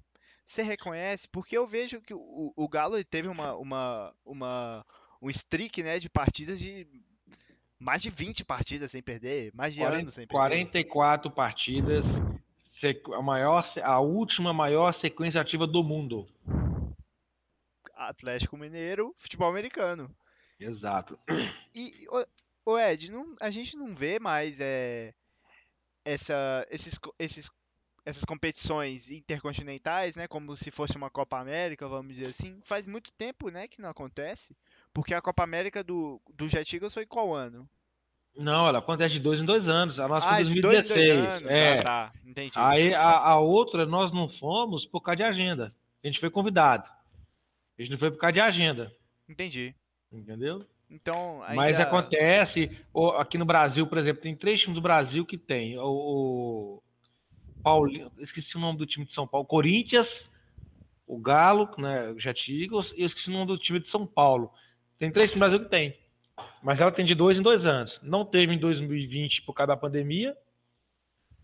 Você reconhece, porque eu vejo que o, o Galo teve uma, uma, uma, um streak, né, de partidas de mais de 20 partidas sem perder, mais de 40 anos sem perder. 44 partidas, a, maior, a última maior sequência ativa do mundo. Atlético Mineiro, futebol americano. Exato. E, ô Ed, não- a gente não vê mais é, essa, esses, esses, essas competições intercontinentais, né? Como se fosse uma Copa América, vamos dizer assim. Faz muito tempo, né, que não acontece. Porque a Copa América do, do Jet Eagles foi qual ano? Não, ela acontece de dois em dois anos. A nossa foi Ah, em de dois em dois 2016. anos. É. Ah, tá. Entendi. Aí a, a outra nós não fomos por causa de agenda. A gente foi convidado. A gente não foi por causa de agenda. Entendi. Entendeu? Então, Mas ainda- acontece, o- aqui no Brasil, por exemplo, tem três times do Brasil que tem. O, Paulinho, esqueci o nome do time de São Paulo, Corinthians, o Galo, né, Jet Eagles, e eu esqueci o nome do time de São Paulo. Tem três times do Brasil que tem. Mas ela tem de dois em dois anos. Não teve em 2020 por causa da pandemia.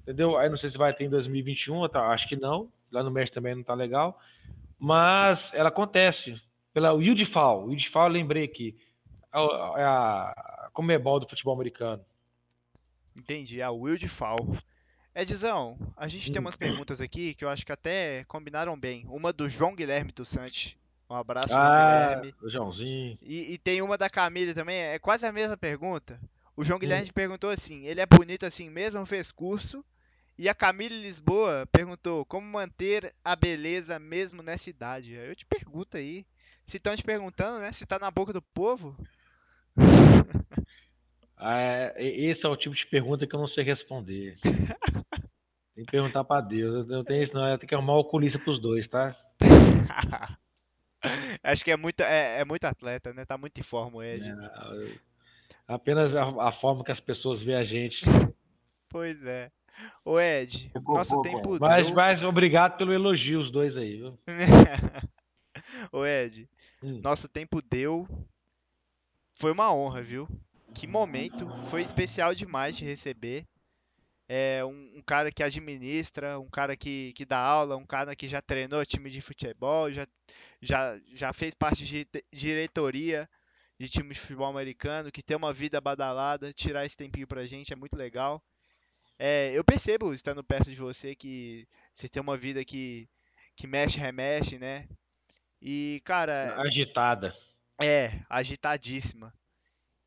Entendeu? Aí não sei se vai ter em 2021, tá? acho que não. Lá no México também não tá legal. Mas ela acontece. Pela. O UDFAL eu lembrei aqui. É a, é a Comebol do futebol americano. Entendi, a Wild Fall. Edzão, a gente tem Hum. umas perguntas aqui que eu acho que até combinaram bem. Uma do João Guilherme do Santos. Um abraço, João Ah, Guilherme. o Joãozinho. E, e tem uma da Camila também, é quase a mesma pergunta. O João Hum. Guilherme perguntou assim: ele é bonito assim mesmo, fez curso? E a Camila Lisboa perguntou: como manter a beleza mesmo nessa idade? Eu te pergunto aí. Se estão te perguntando, né? Se tá na boca do povo? *laughs* Ah, é, esse é o tipo de pergunta que eu não sei responder. *laughs* Tem que perguntar pra Deus. Eu não tenho isso, não. Eu tenho que arrumar o oculista pros dois, tá? *laughs* Acho que é muito, é, é muito atleta, né? Tá muito em forma o Ed. É, Apenas a, a forma que as pessoas veem a gente. Pois é. Ô Ed, Ficou nosso pouco, tempo Mas, deu. mas obrigado pelo elogio, os dois aí, viu? *laughs* Ô Ed, Hum. nosso tempo deu. Foi uma honra, viu? Que momento. Foi especial demais de receber. É um, um cara que administra, um cara que, que dá aula, um cara que já treinou time de futebol, já, já, já fez parte de diretoria de time de futebol americano, que tem uma vida badalada. Tirar esse tempinho pra gente é muito legal. É, eu percebo, estando perto de você, que você tem uma vida que, que mexe, remexe, né? E, cara, Agitada. é, agitadíssima.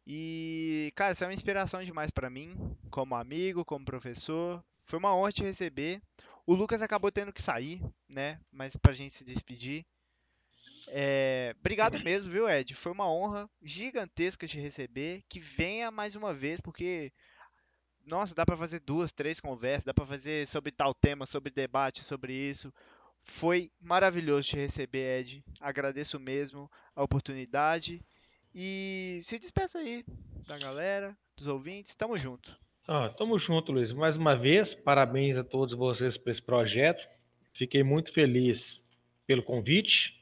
E, cara, você é uma inspiração demais pra mim, como amigo, como professor. Foi uma honra te receber. O Lucas acabou tendo que sair, né? Mas pra gente se despedir. É, obrigado mesmo, viu, Ed? Foi uma honra gigantesca te receber. Que venha mais uma vez, porque, nossa, dá pra fazer duas, três conversas, dá pra fazer sobre tal tema, sobre debate, sobre isso. Foi maravilhoso te receber, Ed. Agradeço mesmo a oportunidade. E se despeça aí da galera, dos ouvintes. Tamo junto. Ah, tamo junto, Luiz. Mais uma vez, parabéns a todos vocês por esse projeto. Fiquei muito feliz pelo convite.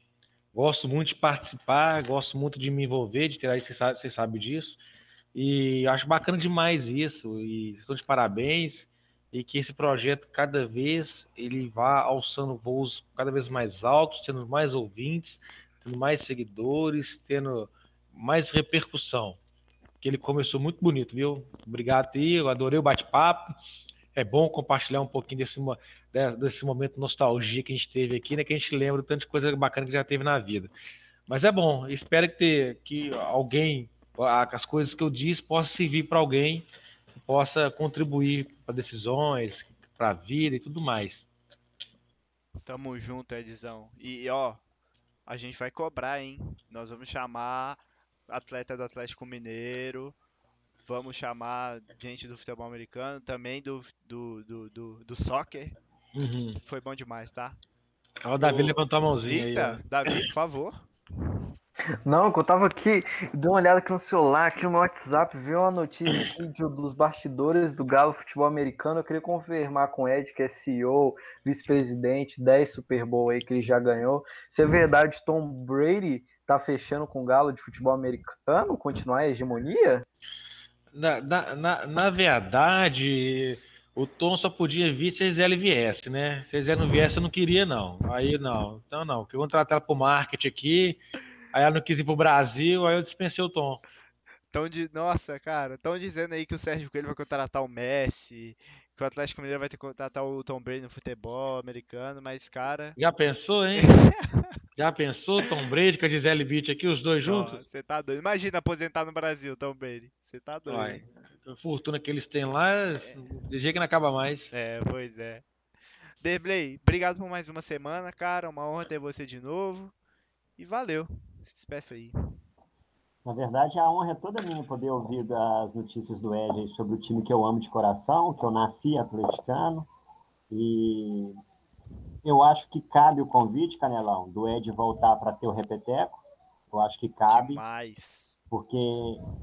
Gosto muito de participar, gosto muito de me envolver, de ter aí, vocês sabem disso. E acho bacana demais isso. E estou de parabéns. E que esse projeto, cada vez, ele vá alçando voos cada vez mais altos, tendo mais ouvintes, tendo mais seguidores, tendo mais repercussão que ele começou muito bonito, viu? Obrigado aí, eu adorei o bate-papo. É bom compartilhar um pouquinho desse, desse momento de nostalgia que a gente teve aqui, né? Que a gente lembra tanto de coisa bacana que já teve na vida. Mas é bom, espero que, ter, que alguém, as coisas que eu disse, possa servir para alguém, possa contribuir para decisões, para a vida e tudo mais. Tamo junto, Edzão. E ó, a gente vai cobrar, hein? Nós vamos chamar atleta do Atlético Mineiro. Vamos chamar gente do futebol americano, também do, do, do, do, do soccer. Uhum. Foi bom demais, tá? Ó, O Davi Ô, levantou a mãozinha aí. Eita, Davi, por favor. Não, que eu tava aqui, dei uma olhada aqui no celular, aqui no WhatsApp, vi uma notícia aqui de- dos bastidores do Galo Futebol Americano. Eu queria confirmar com o Ed, que é CEO, vice-presidente, 10 Super Bowl aí que ele já ganhou. Se é verdade, Tom Brady tá fechando com o Galo de futebol americano, continuar a hegemonia? Na, na, na, na verdade, o Tom só podia vir se a Gisele viesse, né? Se a Gisele não viesse, eu não queria, não. Aí não. Então não, porque eu contratei ela pro marketing aqui, aí ela não quis ir pro Brasil, aí eu dispensei o Tom. Tão de... Nossa, cara, estão dizendo aí que o Sérgio Coelho vai contratar o Messi, que o Atlético Mineiro vai ter que contratar o Tom Brady no futebol americano, mas, cara. Já pensou, hein? *laughs* Já pensou Tom Brady com a Gisele Beach aqui, os dois juntos? Você tá doido. Imagina aposentar no Brasil, Tom Brady. Você tá doido. Uai, a fortuna que eles têm lá, de jeito que não acaba mais. É, pois é. Derblay, obrigado por mais uma semana, cara. Uma honra ter você de novo. E valeu. Se despeça aí. Na verdade, a honra é toda minha poder ouvir as notícias do Ed sobre o time que eu amo de coração, que eu nasci atleticano. E eu acho que cabe o convite, Canelão, do Ed voltar para ter o repeteco. Eu acho que cabe. Demais. Porque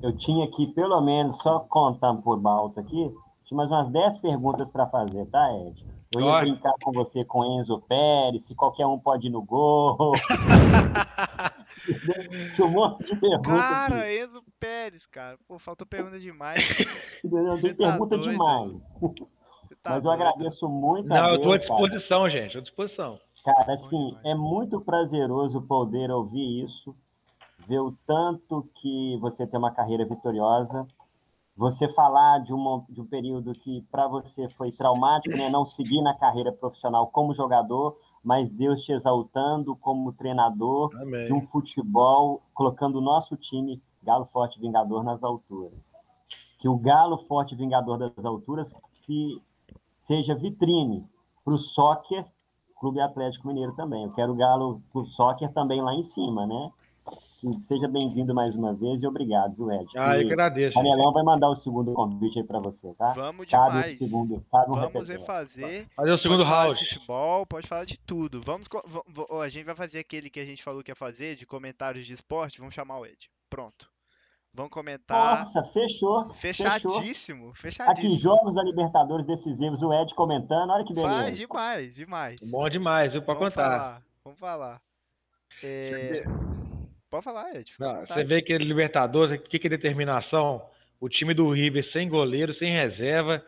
eu tinha aqui, pelo menos, só contando por alto aqui, tinha mais umas 10 perguntas para fazer, tá, Ed? Eu ia Olha. brincar com você com Enzo Pérez, se qualquer um pode ir no gol. *laughs* Um de perguntas. Cara, Enzo Pérez, cara. Pô, faltou pergunta demais. *laughs* Tem tá pergunta doido. demais. *laughs* Você tá Mas eu doido. agradeço muito a Não, eu tô à Deus, cara. disposição, gente, à disposição. Cara, assim, é muito prazeroso poder ouvir isso, ver o tanto que você tem uma carreira vitoriosa, você falar de, uma, de um período que para você foi traumático, né? Não seguir na carreira profissional como jogador, mas Deus te exaltando como treinador Amém. de um futebol, colocando o nosso time, Galo Forte Vingador, nas alturas. Que o Galo Forte Vingador das alturas se, seja vitrine para o soccer, Clube Atlético Mineiro também. Eu quero o Galo pro soccer também lá em cima, né? Seja bem-vindo mais uma vez e obrigado, viu, Ed? Ah, eu agradeço. Canelão vai mandar o segundo convite aí para você, tá? Vamos Cabe o demais. segundo, cabe um Vamos refazer. Fazer o segundo pode falar round. de futebol, pode falar de tudo. Vamos, a gente vai fazer aquele que a gente falou que ia fazer, de comentários de esporte. Vamos chamar o Ed. Pronto. Vamos comentar. Nossa, fechou. Fechadíssimo, Aqui, fechadíssimo. jogos da Libertadores decisivos, o Ed comentando, olha que beleza. Faz demais, demais. Bom demais, viu? Pode Vamos contar. falar, vamos falar. É, Pode falar, Ed. Não, você vê que Libertadores, o que, que é determinação? O time do River sem goleiro, sem reserva,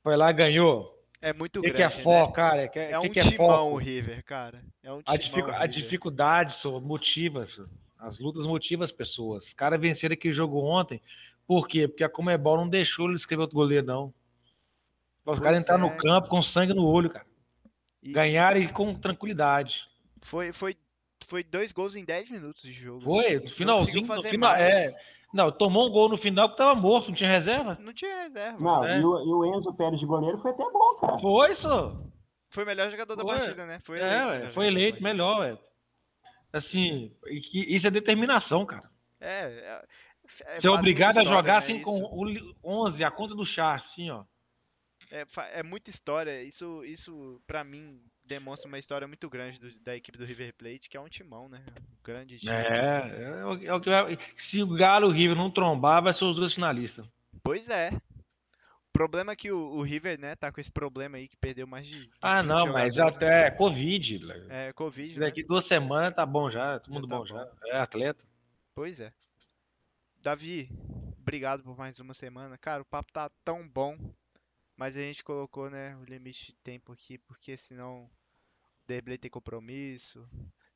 foi lá e ganhou. É muito O que, que grande, é né? foco, cara? Que, É um que que é timão o? River, cara. É um A, timão dificu- o a dificuldade só motiva, só. as lutas motivam as pessoas. Os caras venceram aquele jogo ontem, por quê? Porque a Comebol não deixou ele escrever outro goleiro, não. Os caras entraram é. no campo com sangue no olho, cara. E Ganharam e com tranquilidade. foi, foi, foi dois gols em 10 minutos de jogo. Foi, no finalzinho, no fazer final, mais. é, não, tomou um gol no final que tava morto, não tinha reserva. Não tinha reserva. Não, É. e, o, e o Enzo Pérez de goleiro foi até bom, cara. Foi, só. Foi o melhor jogador da Foi. partida, né? Foi É, eleito. ué, melhor foi da eleito melhor, velho. Assim, e que- isso é determinação, cara. É, é, é, Você é faz obrigado muita a história, jogar né, assim isso. com o li- 11, a conta do char, assim, ó. É, é muita história. Isso, isso para mim, demonstra uma história muito grande do- da equipe do River Plate, que é um timão, né? Um grande time. É, é, o- é o que vai- se o Galo e o River não trombar, vai ser os dois finalistas. Pois é. O problema é que o, o River, né, tá com esse problema aí que perdeu mais de. Ah, 20 não, mas até Covid. né? né? É, Covid, né? Daqui duas semanas tá bom já, todo mundo tá bom bom. já. É atleta. Pois é. Davi, obrigado por mais uma semana. Cara, o papo tá tão bom, mas a gente colocou, né, o limite de tempo aqui, porque senão Derblay tem compromisso.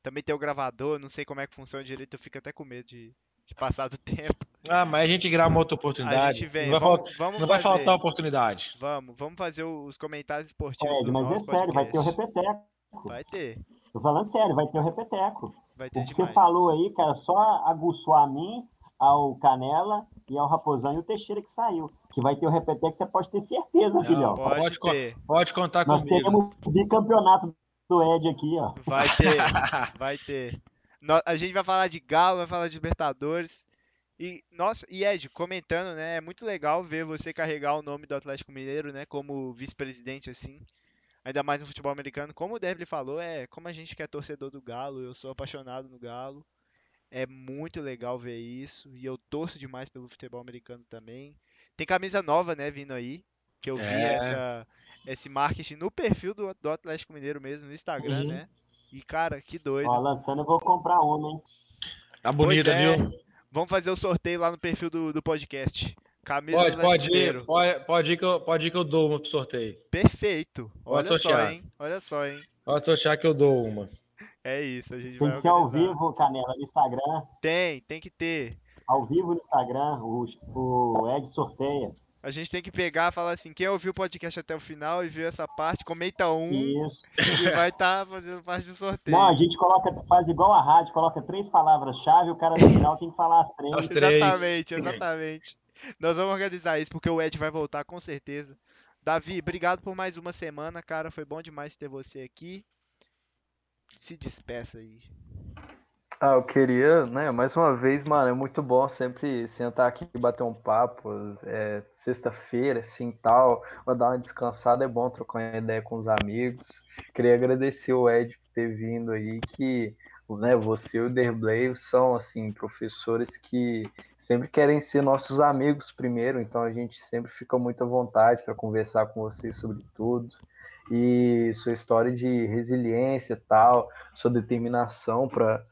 Também tem o gravador, não sei como é que funciona direito, eu fico até com medo de, de passar do *laughs* tempo. Ah, mas a gente grava uma outra A oportunidade. gente vem, não vai, vamos, vamos não vai faltar oportunidade. Vamos, vamos fazer o- os comentários esportivos Ed, do mas é sério, vai ter o repeteco. Vai ter, Tô falando sério, vai ter o repeteco. vai O ter que você demais. falou aí, cara, só aguçou a mim, ao Canela e ao Raposão e o Teixeira que saiu. Que vai ter o repeteco, você pode ter certeza, Não, filhão. Pode, Pode ter, Pode contar Nós comigo. teremos o bicampeonato do Ed aqui, ó. vai ter, vai ter. A gente vai falar de Galo, vai falar de Libertadores. E, nossa, e Ed, comentando, né? É muito legal ver você carregar o nome do Atlético Mineiro, né? Como vice-presidente, assim. Ainda mais no futebol americano. Como o Derby falou, é como a gente que é torcedor do Galo, eu sou apaixonado no Galo. É muito legal ver isso. E eu torço demais pelo futebol americano também. Tem camisa nova, né, vindo aí. Que eu vi É. essa, esse marketing no perfil do, do Atlético Mineiro mesmo, no Instagram, Uhum. né? E, cara, que doido. Ó, lançando, eu vou comprar uma, hein? Tá bonita, é. viu? Vamos fazer o sorteio lá no perfil do, do podcast. Camisa Pode, do Atlético pode Mineiro. ir, pode, pode, ir que eu, pode ir que eu dou uma pro sorteio. Perfeito. Pode Olha só, sortear. hein? Olha só, hein? Pode sortear que eu dou uma. É isso, a gente Tem vai que ser ao vivo, Canela, no Instagram. Tem, tem que ter. Ao vivo no Instagram, o, o Ed sorteia. A gente tem que pegar e falar assim, quem ouviu o podcast até o final e viu essa parte, comenta um Isso. e vai estar fazendo parte do sorteio. Não, a gente coloca, faz igual a rádio, coloca três palavras-chave, o cara no final tem que falar as três. As *laughs* três. Exatamente, exatamente. Nós vamos organizar isso porque o Ed vai voltar com certeza. Davi, obrigado por mais uma semana, cara. Foi bom demais ter você aqui. Se despeça aí. Ah, eu queria, né, mais uma vez, mano, é muito bom sempre sentar aqui e bater um papo, é, sexta-feira, assim, tal, vou dar uma descansada, é bom trocar uma ideia com os amigos. Queria agradecer o Ed por ter vindo aí, que, né, você e o Derblay são, assim, professores que sempre querem ser nossos amigos primeiro, então a gente sempre fica muito à vontade para conversar com vocês sobre tudo. E sua história de resiliência tal, sua determinação para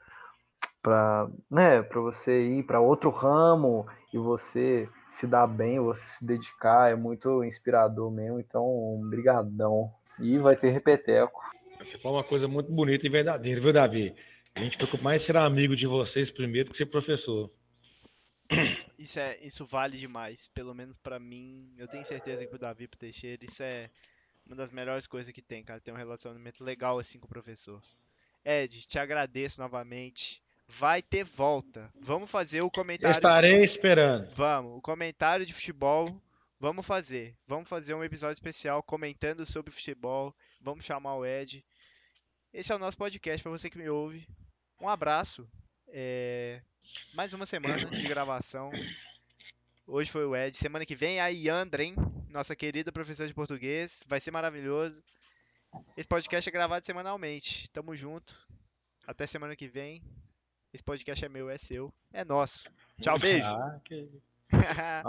para né, para você ir para outro ramo e você se dar bem, você se dedicar, é muito inspirador mesmo. Então, um brigadão. E vai ter repeteco. Você falou uma coisa muito bonita e verdadeira, viu, Davi? A gente preocupa mais em ser amigo de vocês primeiro que ser professor. *clears throat* Isso, é, isso vale demais. Pelo menos pra mim, eu tenho certeza que pro Davi pro Teixeira, isso é uma das melhores coisas que tem, cara. Ter um relacionamento legal assim com o professor. Ed, te agradeço novamente. Vai ter volta. Vamos fazer o comentário. estarei esperando. Vamos, o comentário de futebol. Vamos fazer. Vamos fazer um episódio especial comentando sobre futebol. Vamos chamar o Ed. Esse é o nosso podcast para você que me ouve. Um abraço. É, Mais uma semana de gravação. Hoje foi o Ed. Semana que vem a Yandra, hein? Nossa querida professora de português. Vai ser maravilhoso. Esse podcast é gravado semanalmente. Tamo junto. Até semana que vem. Esse podcast é meu, é seu. É nosso. Tchau, *laughs* beijo. Ah, que... *laughs*